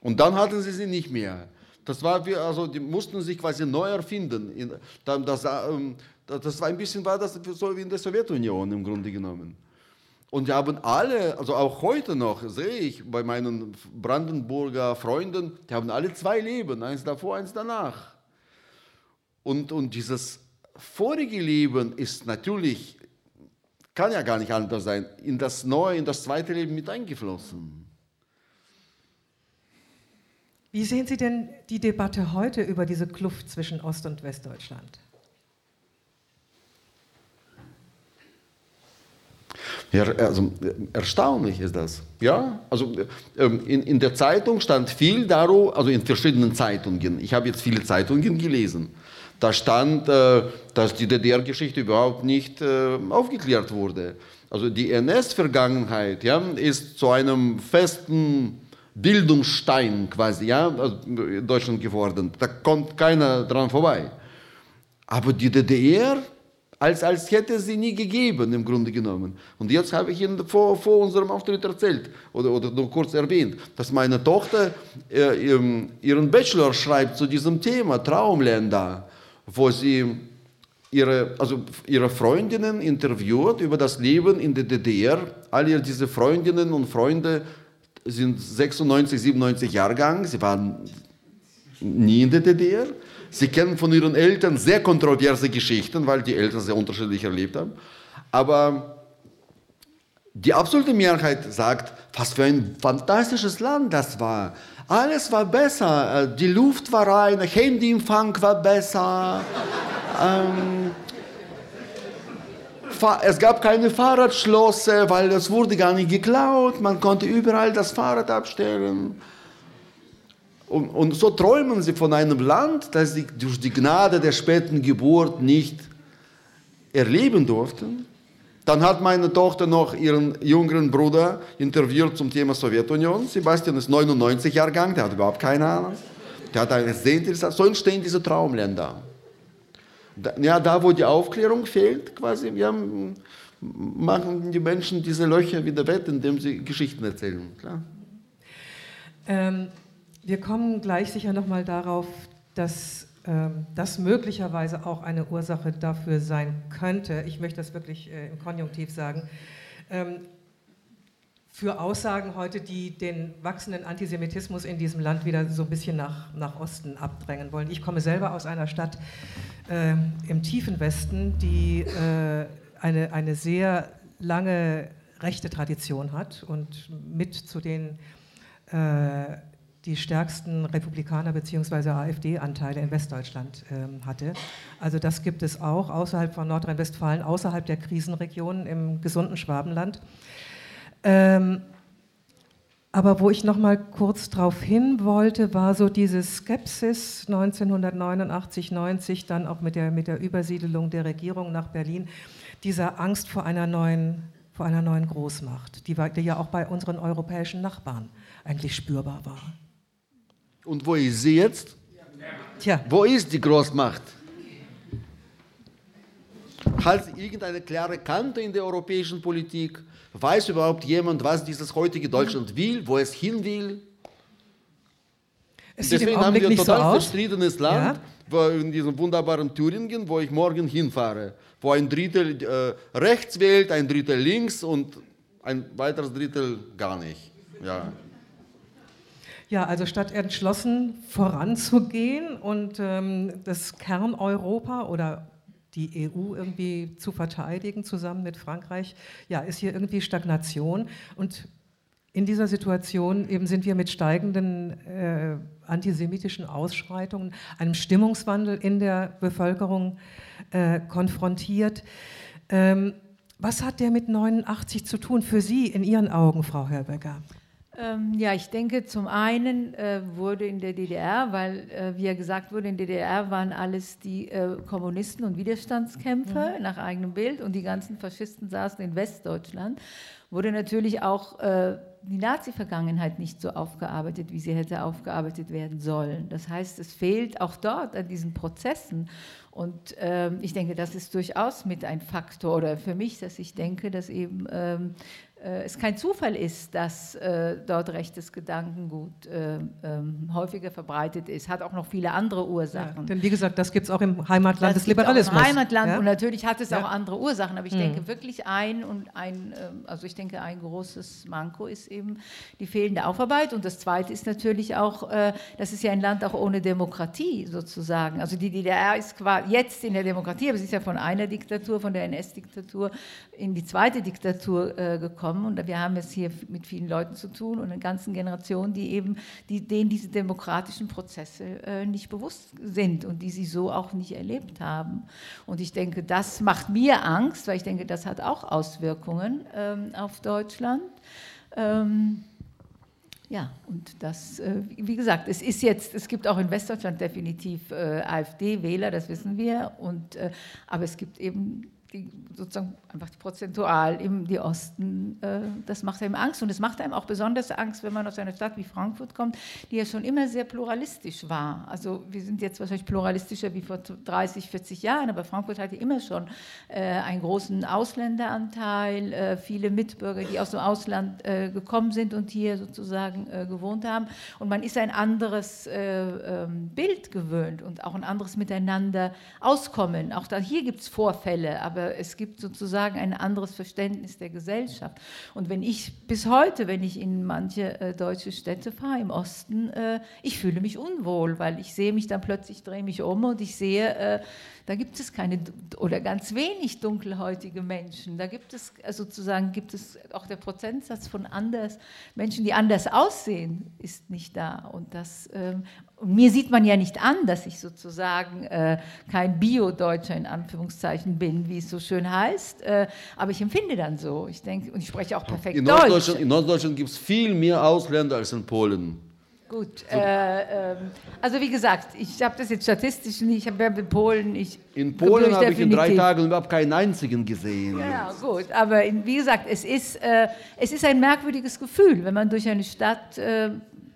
Und dann hatten sie sie nicht mehr. Das war wie, also die mussten sich quasi neu erfinden. Das, ähm, das war ein bisschen war das so wie in der Sowjetunion im Grunde genommen. Und die haben alle, also auch heute noch, sehe ich bei meinen Brandenburger Freunden, die haben alle zwei Leben, eins davor, eins danach. Und, und dieses vorige Leben ist natürlich, kann ja gar nicht anders sein, in das neue, in das zweite Leben mit eingeflossen. Wie sehen Sie denn die Debatte heute über diese Kluft zwischen Ost- und Westdeutschland? Ja, also erstaunlich ist das. Ja, also ähm, in, in der Zeitung stand viel darüber, also in verschiedenen Zeitungen. Ich habe jetzt viele Zeitungen gelesen. Da stand, äh, dass die DDR-Geschichte überhaupt nicht äh, aufgeklärt wurde. Also die NS-Vergangenheit ja, ist zu einem festen Bildungsstein quasi ja, in Deutschland geworden. Da kommt keiner dran vorbei. Aber die DDR, als, als hätte sie nie gegeben, im Grunde genommen. Und jetzt habe ich Ihnen vor, vor unserem Auftritt erzählt oder, oder nur kurz erwähnt, dass meine Tochter äh, ihren Bachelor schreibt zu diesem Thema, Traumländer, wo sie ihre, also ihre Freundinnen interviewt über das Leben in der DDR. Alle diese Freundinnen und Freunde sind 96, 97 Jahrgang, sie waren nie in der DDR. Sie kennen von ihren Eltern sehr kontroverse Geschichten, weil die Eltern sehr unterschiedlich erlebt haben. Aber die absolute Mehrheit sagt, was für ein fantastisches Land das war. Alles war besser. Die Luft war rein, Handyempfang war besser. ähm, es gab keine Fahrradschlosse, weil es wurde gar nicht geklaut. Man konnte überall das Fahrrad abstellen. Und, und so träumen sie von einem Land, das sie durch die Gnade der späten Geburt nicht erleben durften. Dann hat meine Tochter noch ihren jüngeren Bruder interviewt zum Thema Sowjetunion. Sebastian ist 99 Jahrgang, der hat überhaupt keine Ahnung. Der hat eine sehr so entstehen diese Traumländer. Ja, da wo die Aufklärung fehlt, quasi, ja, machen die Menschen diese Löcher wieder wett, indem sie Geschichten erzählen. Klar. Ähm, wir kommen gleich sicher nochmal darauf, dass ähm, das möglicherweise auch eine Ursache dafür sein könnte. Ich möchte das wirklich äh, im Konjunktiv sagen. Ähm, für Aussagen heute, die den wachsenden Antisemitismus in diesem Land wieder so ein bisschen nach, nach Osten abdrängen wollen. Ich komme selber aus einer Stadt äh, im tiefen Westen, die äh, eine, eine sehr lange rechte Tradition hat und mit zu den äh, die stärksten Republikaner- bzw. AfD-Anteile in Westdeutschland ähm, hatte. Also das gibt es auch außerhalb von Nordrhein-Westfalen, außerhalb der Krisenregionen im gesunden Schwabenland. Ähm, aber wo ich noch mal kurz darauf hin wollte, war so diese Skepsis 1989, 90, dann auch mit der, mit der Übersiedelung der Regierung nach Berlin, dieser Angst vor einer neuen, vor einer neuen Großmacht, die, war, die ja auch bei unseren europäischen Nachbarn eigentlich spürbar war. Und wo ist sie jetzt? Tja. Wo ist die Großmacht? Hat sie irgendeine klare Kante in der europäischen Politik? Weiß überhaupt jemand, was dieses heutige Deutschland will, wo es hin will? Es Deswegen haben wir ein total so zerstrittenes Land, ja? in diesem wunderbaren Thüringen, wo ich morgen hinfahre, wo ein Drittel äh, rechts wählt, ein Drittel links und ein weiteres Drittel gar nicht. Ja. Ja, also statt entschlossen voranzugehen und ähm, das Kerneuropa oder die EU irgendwie zu verteidigen, zusammen mit Frankreich, ja, ist hier irgendwie Stagnation. Und in dieser Situation eben sind wir mit steigenden äh, antisemitischen Ausschreitungen, einem Stimmungswandel in der Bevölkerung äh, konfrontiert. Ähm, was hat der mit 89 zu tun für Sie in Ihren Augen, Frau Herberger? Ähm, ja, ich denke, zum einen äh, wurde in der DDR, weil, äh, wie ja gesagt wurde, in der DDR waren alles die äh, Kommunisten und Widerstandskämpfer mhm. nach eigenem Bild und die ganzen Faschisten saßen in Westdeutschland, wurde natürlich auch äh, die Nazi-Vergangenheit nicht so aufgearbeitet, wie sie hätte aufgearbeitet werden sollen. Das heißt, es fehlt auch dort an diesen Prozessen. Und ähm, ich denke, das ist durchaus mit ein Faktor oder für mich, dass ich denke, dass eben ähm, äh, es kein Zufall ist, dass äh, dort rechtes Gedankengut äh, ähm, häufiger verbreitet ist. Hat auch noch viele andere Ursachen. Ja, denn wie gesagt, das gibt es auch im Heimatland das des Liberalismus. Im Heimatland ja? und natürlich hat es ja. auch andere Ursachen. Aber ich mhm. denke wirklich ein und ein, ähm, also ich denke ein großes Manko ist eben die fehlende Aufarbeit. Und das Zweite ist natürlich auch, äh, das ist ja ein Land auch ohne Demokratie sozusagen. Also die DDR ist quasi jetzt in der Demokratie, aber sie ist ja von einer Diktatur, von der NS-Diktatur in die zweite Diktatur äh, gekommen kommen. Und wir haben es hier mit vielen Leuten zu tun und einer ganzen Generation, die eben, die, denen diese demokratischen Prozesse äh, nicht bewusst sind und die sie so auch nicht erlebt haben. Und ich denke, das macht mir Angst, weil ich denke, das hat auch Auswirkungen ähm, auf Deutschland. Ähm, ja, und das, äh, wie gesagt, es ist jetzt, es gibt auch in Westdeutschland definitiv äh, AfD-Wähler, das wissen wir, und, äh, aber es gibt eben die sozusagen einfach prozentual im die Osten, äh, das macht einem Angst und es macht einem auch besonders Angst, wenn man aus einer Stadt wie Frankfurt kommt, die ja schon immer sehr pluralistisch war. Also wir sind jetzt wahrscheinlich pluralistischer wie vor 30, 40 Jahren, aber Frankfurt hatte immer schon äh, einen großen Ausländeranteil, äh, viele Mitbürger, die aus dem Ausland gekommen sind und hier sozusagen gewohnt haben und man ist ein anderes äh, ähm, Bild gewöhnt und auch ein anderes Miteinander auskommen. Auch da hier gibt es Vorfälle, aber aber es gibt sozusagen ein anderes Verständnis der Gesellschaft. Und wenn ich bis heute, wenn ich in manche äh, deutsche Städte fahre, im Osten, äh, ich fühle mich unwohl, weil ich sehe mich dann plötzlich, drehe mich um und ich sehe, äh, da gibt es keine oder ganz wenig dunkelhäutige Menschen. Da gibt es äh, sozusagen gibt es auch der Prozentsatz von anders Menschen, die anders aussehen, ist nicht da. Und das ähm, und mir sieht man ja nicht an, dass ich sozusagen äh, kein Bio-Deutscher in Anführungszeichen bin, wie es so schön heißt. Äh, aber ich empfinde dann so. Ich denke, und ich spreche auch perfekt in Deutsch. In Norddeutschland gibt es viel mehr Ausländer als in Polen. Gut, äh, ähm, also wie gesagt, ich habe das jetzt statistisch nicht, ich habe ja in Polen. Ich, in Polen habe ich in drei Tagen überhaupt keinen einzigen gesehen. Ja, gut, aber in, wie gesagt, es ist, äh, es ist ein merkwürdiges Gefühl, wenn man durch eine Stadt äh,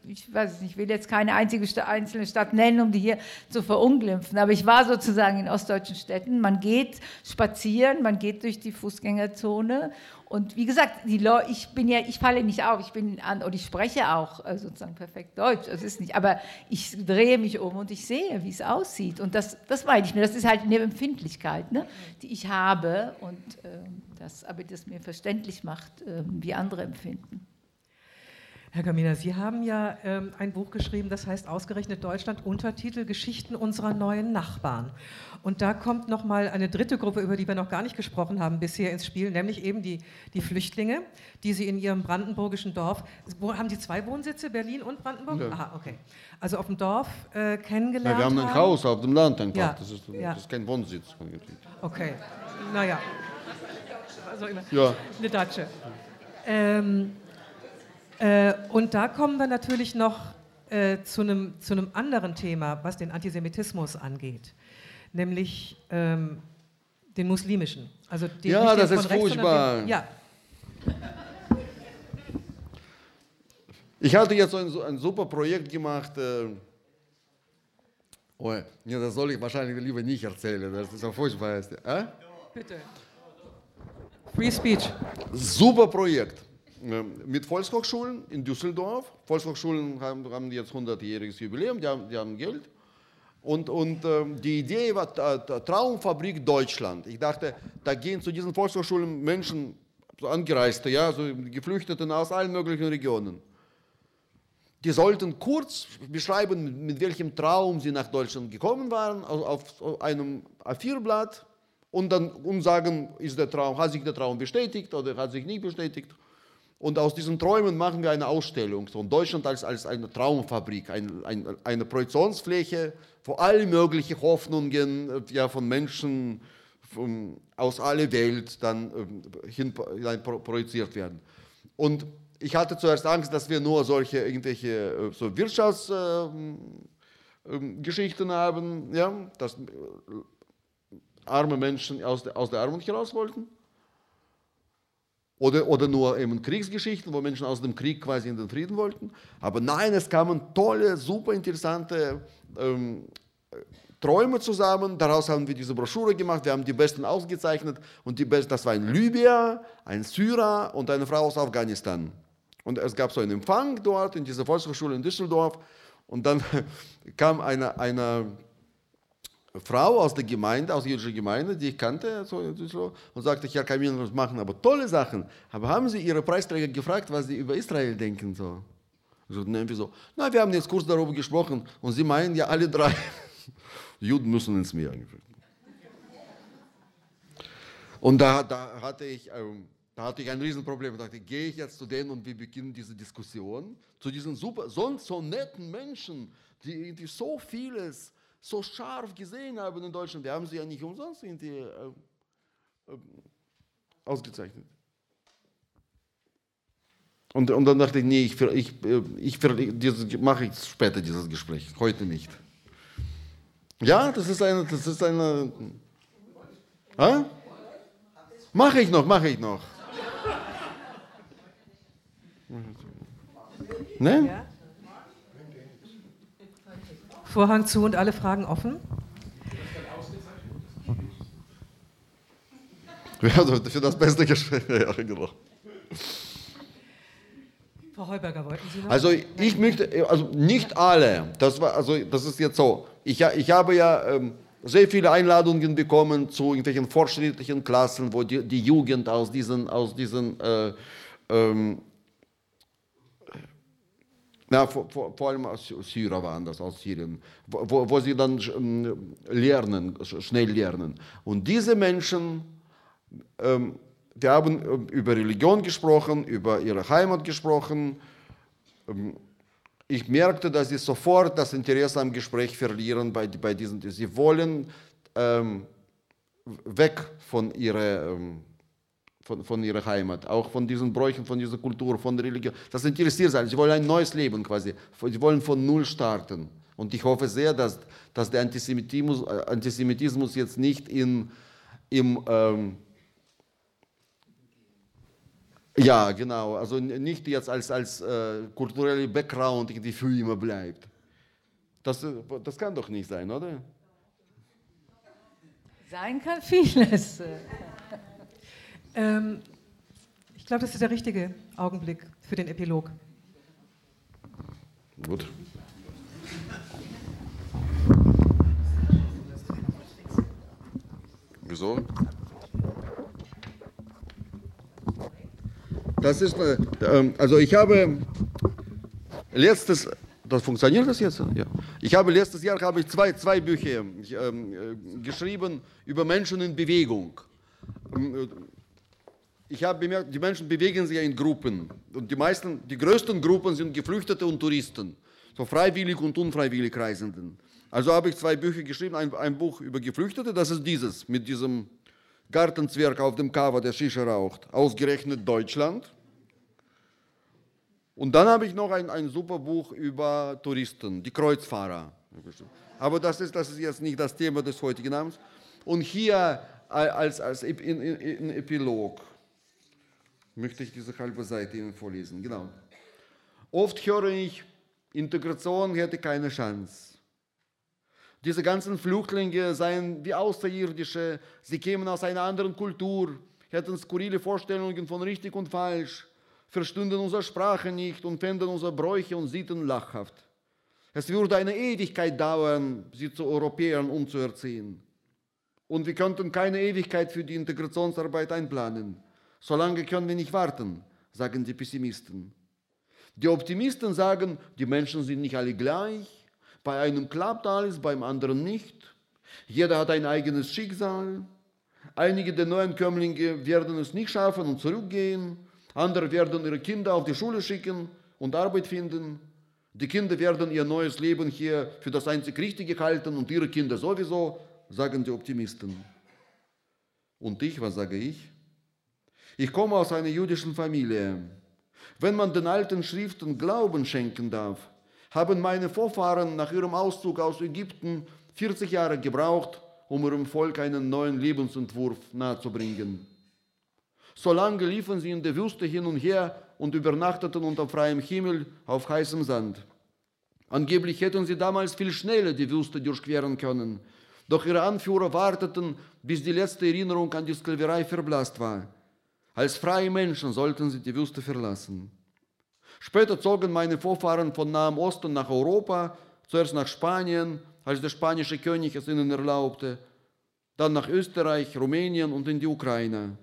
ich weiß nicht, ich will jetzt keine einzige einzelne Stadt nennen, um die hier zu verunglimpfen, aber ich war sozusagen in ostdeutschen Städten. Man geht spazieren, man geht durch die Fußgängerzone und wie gesagt, die ich bin ja, ich falle nicht auf, ich bin an und ich spreche auch äh, sozusagen perfekt Deutsch. Das ist nicht, aber ich drehe mich um und ich sehe, wie es aussieht und das, das meine ich mir. Das ist halt eine Empfindlichkeit, ne, die ich habe und äh, das, aber das mir verständlich macht, äh, wie andere empfinden. Herr Gamina, Sie haben ja ähm, ein Buch geschrieben, das heißt ausgerechnet Deutschland, Untertitel Geschichten unserer neuen Nachbarn. Und da kommt noch mal eine dritte Gruppe, über die wir noch gar nicht gesprochen haben bisher ins Spiel, nämlich eben die, die Flüchtlinge, die Sie in Ihrem brandenburgischen Dorf, wo haben Sie zwei Wohnsitze, Berlin und Brandenburg? Ja. Aha, okay. Also auf dem Dorf äh, kennengelernt ja, wir haben ein Haus auf dem Land einfach, ja. das, ist, ja. das ist kein Wohnsitz. Okay, naja. Also ja. Eine Datsche. Ähm, äh, und da kommen wir natürlich noch äh, zu einem zu anderen Thema, was den Antisemitismus angeht, nämlich ähm, den muslimischen. Also den, ja, das ist rechts, furchtbar. Den, ja. Ich hatte jetzt ein, ein super Projekt gemacht. Äh, oh, ja, das soll ich wahrscheinlich lieber nicht erzählen, das ist so furchtbar. Äh? Bitte. Free Speech. Super Projekt. Ähm, mit Volkshochschulen in Düsseldorf. Volkshochschulen haben, haben jetzt 100-jähriges Jubiläum, die haben, die haben Geld. Und, und ähm, die Idee war Traumfabrik Deutschland. Ich dachte, da gehen zu diesen Volkshochschulen Menschen, so Angereiste, ja, so Geflüchteten aus allen möglichen Regionen. die sollten kurz beschreiben, mit welchem Traum sie nach Deutschland gekommen waren, auf, auf einem A4-Blatt und dann und sagen, ist der Traum, hat sich der Traum bestätigt oder hat sich nicht bestätigt. Und aus diesen Träumen machen wir eine Ausstellung von Deutschland als, als eine Traumfabrik, ein, ein, eine Projektionsfläche, wo alle möglichen Hoffnungen äh, ja, von Menschen von, aus aller Welt dann äh, hin dann projiziert werden. Und ich hatte zuerst Angst, dass wir nur solche irgendwelche äh, so Wirtschaftsgeschichten äh, haben, ja, dass äh, arme Menschen aus der, aus der Armut heraus wollten. Oder, oder nur eben Kriegsgeschichten, wo Menschen aus dem Krieg quasi in den Frieden wollten. Aber nein, es kamen tolle, super interessante ähm, Träume zusammen. Daraus haben wir diese Broschüre gemacht. Wir haben die Besten ausgezeichnet. Und die Besten, das war ein Libyer, ein Syrer und eine Frau aus Afghanistan. Und es gab so einen Empfang dort in dieser Volkshochschule in Düsseldorf. Und dann [laughs] kam eine, eine Frau aus der Gemeinde, aus der jüdischen Gemeinde, die ich kannte, und sagte, Herr Kamil, wir machen aber tolle Sachen. Aber haben Sie Ihre Preisträger gefragt, was sie über Israel denken? So. So, so, na, wir haben jetzt kurz darüber gesprochen und sie meinen ja alle drei, [laughs] Juden müssen ins Meer. Und da, da hatte ich ähm, da hatte ich ein Riesenproblem. Ich dachte, gehe ich jetzt zu denen und wir beginnen diese Diskussion, zu diesen super, sonst so netten Menschen, die, die so vieles so scharf gesehen haben in Deutschland. Wir haben sie ja nicht umsonst irgendwie, äh, äh, ausgezeichnet. Und, und dann dachte ich, nee, ich, ich, ich, ich mache ich später dieses Gespräch, heute nicht. Ja, das ist eine, das ist eine. Äh? Mache ich noch, mache ich noch. Ne? Vorhang zu und alle Fragen offen. Ja, für das beste Gespräch. Ja, genau. Frau Heuberger, wollten Sie noch? Also ich möchte, also nicht alle, das, war, also das ist jetzt so. Ich, ich habe ja ähm, sehr viele Einladungen bekommen zu irgendwelchen fortschrittlichen Klassen, wo die, die Jugend aus diesen, aus diesen äh, ähm, na, vor, vor, vor, allem aus Syrer waren das, aus Syrien, wo, wo sie dann ähm, lernen, schnell lernen. Und diese Menschen, ähm, die haben ähm, über Religion gesprochen, über ihre Heimat gesprochen. Ähm, ich merkte, dass sie sofort das Interesse am Gespräch verlieren bei, bei diesen. Sie wollen ähm, weg von ihrer ähm, von, von ihrer Heimat, auch von diesen Bräuchen, von dieser Kultur, von der Religion. Das interessiert sie. Sie wollen ein neues Leben quasi. Sie wollen von Null starten. Und ich hoffe sehr, dass, dass der Antisemitismus, äh, Antisemitismus jetzt nicht in, im, ähm, ja, genau, also nicht jetzt als, als äh, kultureller Background irgendwie für immer bleibt. Das, das kann doch nicht sein, oder? Sein kann vieles. Ähm, ich glaube, das ist der richtige Augenblick für den Epilog. Gut. Wieso? Das ist, äh, ähm, also ich habe letztes, das funktioniert das jetzt? Ja. Ich habe letztes Jahr habe ich zwei, zwei Bücher ähm, äh, geschrieben über Menschen in Bewegung. Ich habe bemerkt, die Menschen bewegen sich in Gruppen. Und die meisten, die größten Gruppen sind Geflüchtete und Touristen. So freiwillig und unfreiwillig Reisenden. Also habe ich zwei Bücher geschrieben, ein, ein Buch über Geflüchtete, das ist dieses, mit diesem Gartenzwerg auf dem Cover, der Shisha raucht. Ausgerechnet Deutschland. Und dann habe ich noch ein, ein super Buch über Touristen, die Kreuzfahrer. Aber das ist, das ist jetzt nicht das Thema des heutigen Abends. Und hier als, als in, in, in Epilog möchte ich diese halbe Seite Ihnen vorlesen. Genau. Oft höre ich, Integration hätte keine Chance. Diese ganzen Flüchtlinge seien wie Außerirdische, sie kämen aus einer anderen Kultur, hätten skurrile Vorstellungen von richtig und falsch, verstünden unsere Sprache nicht und fänden unsere Bräuche und Sitten lachhaft. Es würde eine Ewigkeit dauern, sie zu Europäern umzuerziehen. Und wir könnten keine Ewigkeit für die Integrationsarbeit einplanen. So lange können wir nicht warten, sagen die Pessimisten. Die Optimisten sagen, die Menschen sind nicht alle gleich. Bei einem klappt alles, beim anderen nicht. Jeder hat ein eigenes Schicksal. Einige der Neuankömmlinge werden es nicht schaffen und zurückgehen. Andere werden ihre Kinder auf die Schule schicken und Arbeit finden. Die Kinder werden ihr neues Leben hier für das einzig Richtige halten und ihre Kinder sowieso, sagen die Optimisten. Und ich, was sage ich? Ich komme aus einer jüdischen Familie. Wenn man den alten Schriften Glauben schenken darf, haben meine Vorfahren nach ihrem Auszug aus Ägypten 40 Jahre gebraucht, um ihrem Volk einen neuen Lebensentwurf nahezubringen. So lange liefen sie in der Wüste hin und her und übernachteten unter freiem Himmel auf heißem Sand. Angeblich hätten sie damals viel schneller die Wüste durchqueren können, doch ihre Anführer warteten, bis die letzte Erinnerung an die Sklaverei verblasst war. Als freie Menschen sollten sie die Wüste verlassen. Später zogen meine Vorfahren von Nahem Osten nach Europa, zuerst nach Spanien, als der spanische König es ihnen erlaubte, dann nach Österreich, Rumänien und in die Ukraine.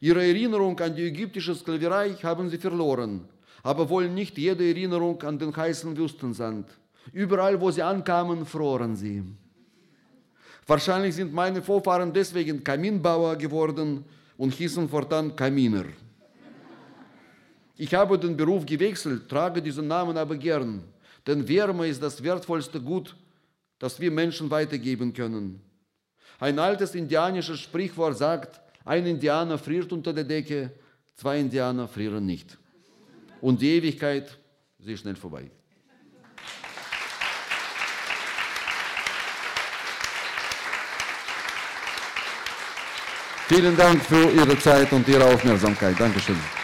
Ihre Erinnerung an die ägyptische Sklaverei haben sie verloren, aber wohl nicht jede Erinnerung an den heißen Wüstensand. Überall, wo sie ankamen, froren sie. Wahrscheinlich sind meine Vorfahren deswegen Kaminbauer geworden und hießen fortan Kaminer. Ich habe den Beruf gewechselt, trage diesen Namen aber gern, denn Wärme ist das wertvollste Gut, das wir Menschen weitergeben können. Ein altes indianisches Sprichwort sagt, ein Indianer friert unter der Decke, zwei Indianer frieren nicht. Und die Ewigkeit, sie ist schnell vorbei. Vielen Dank für Ihre Zeit und Ihre Aufmerksamkeit. Dankeschön.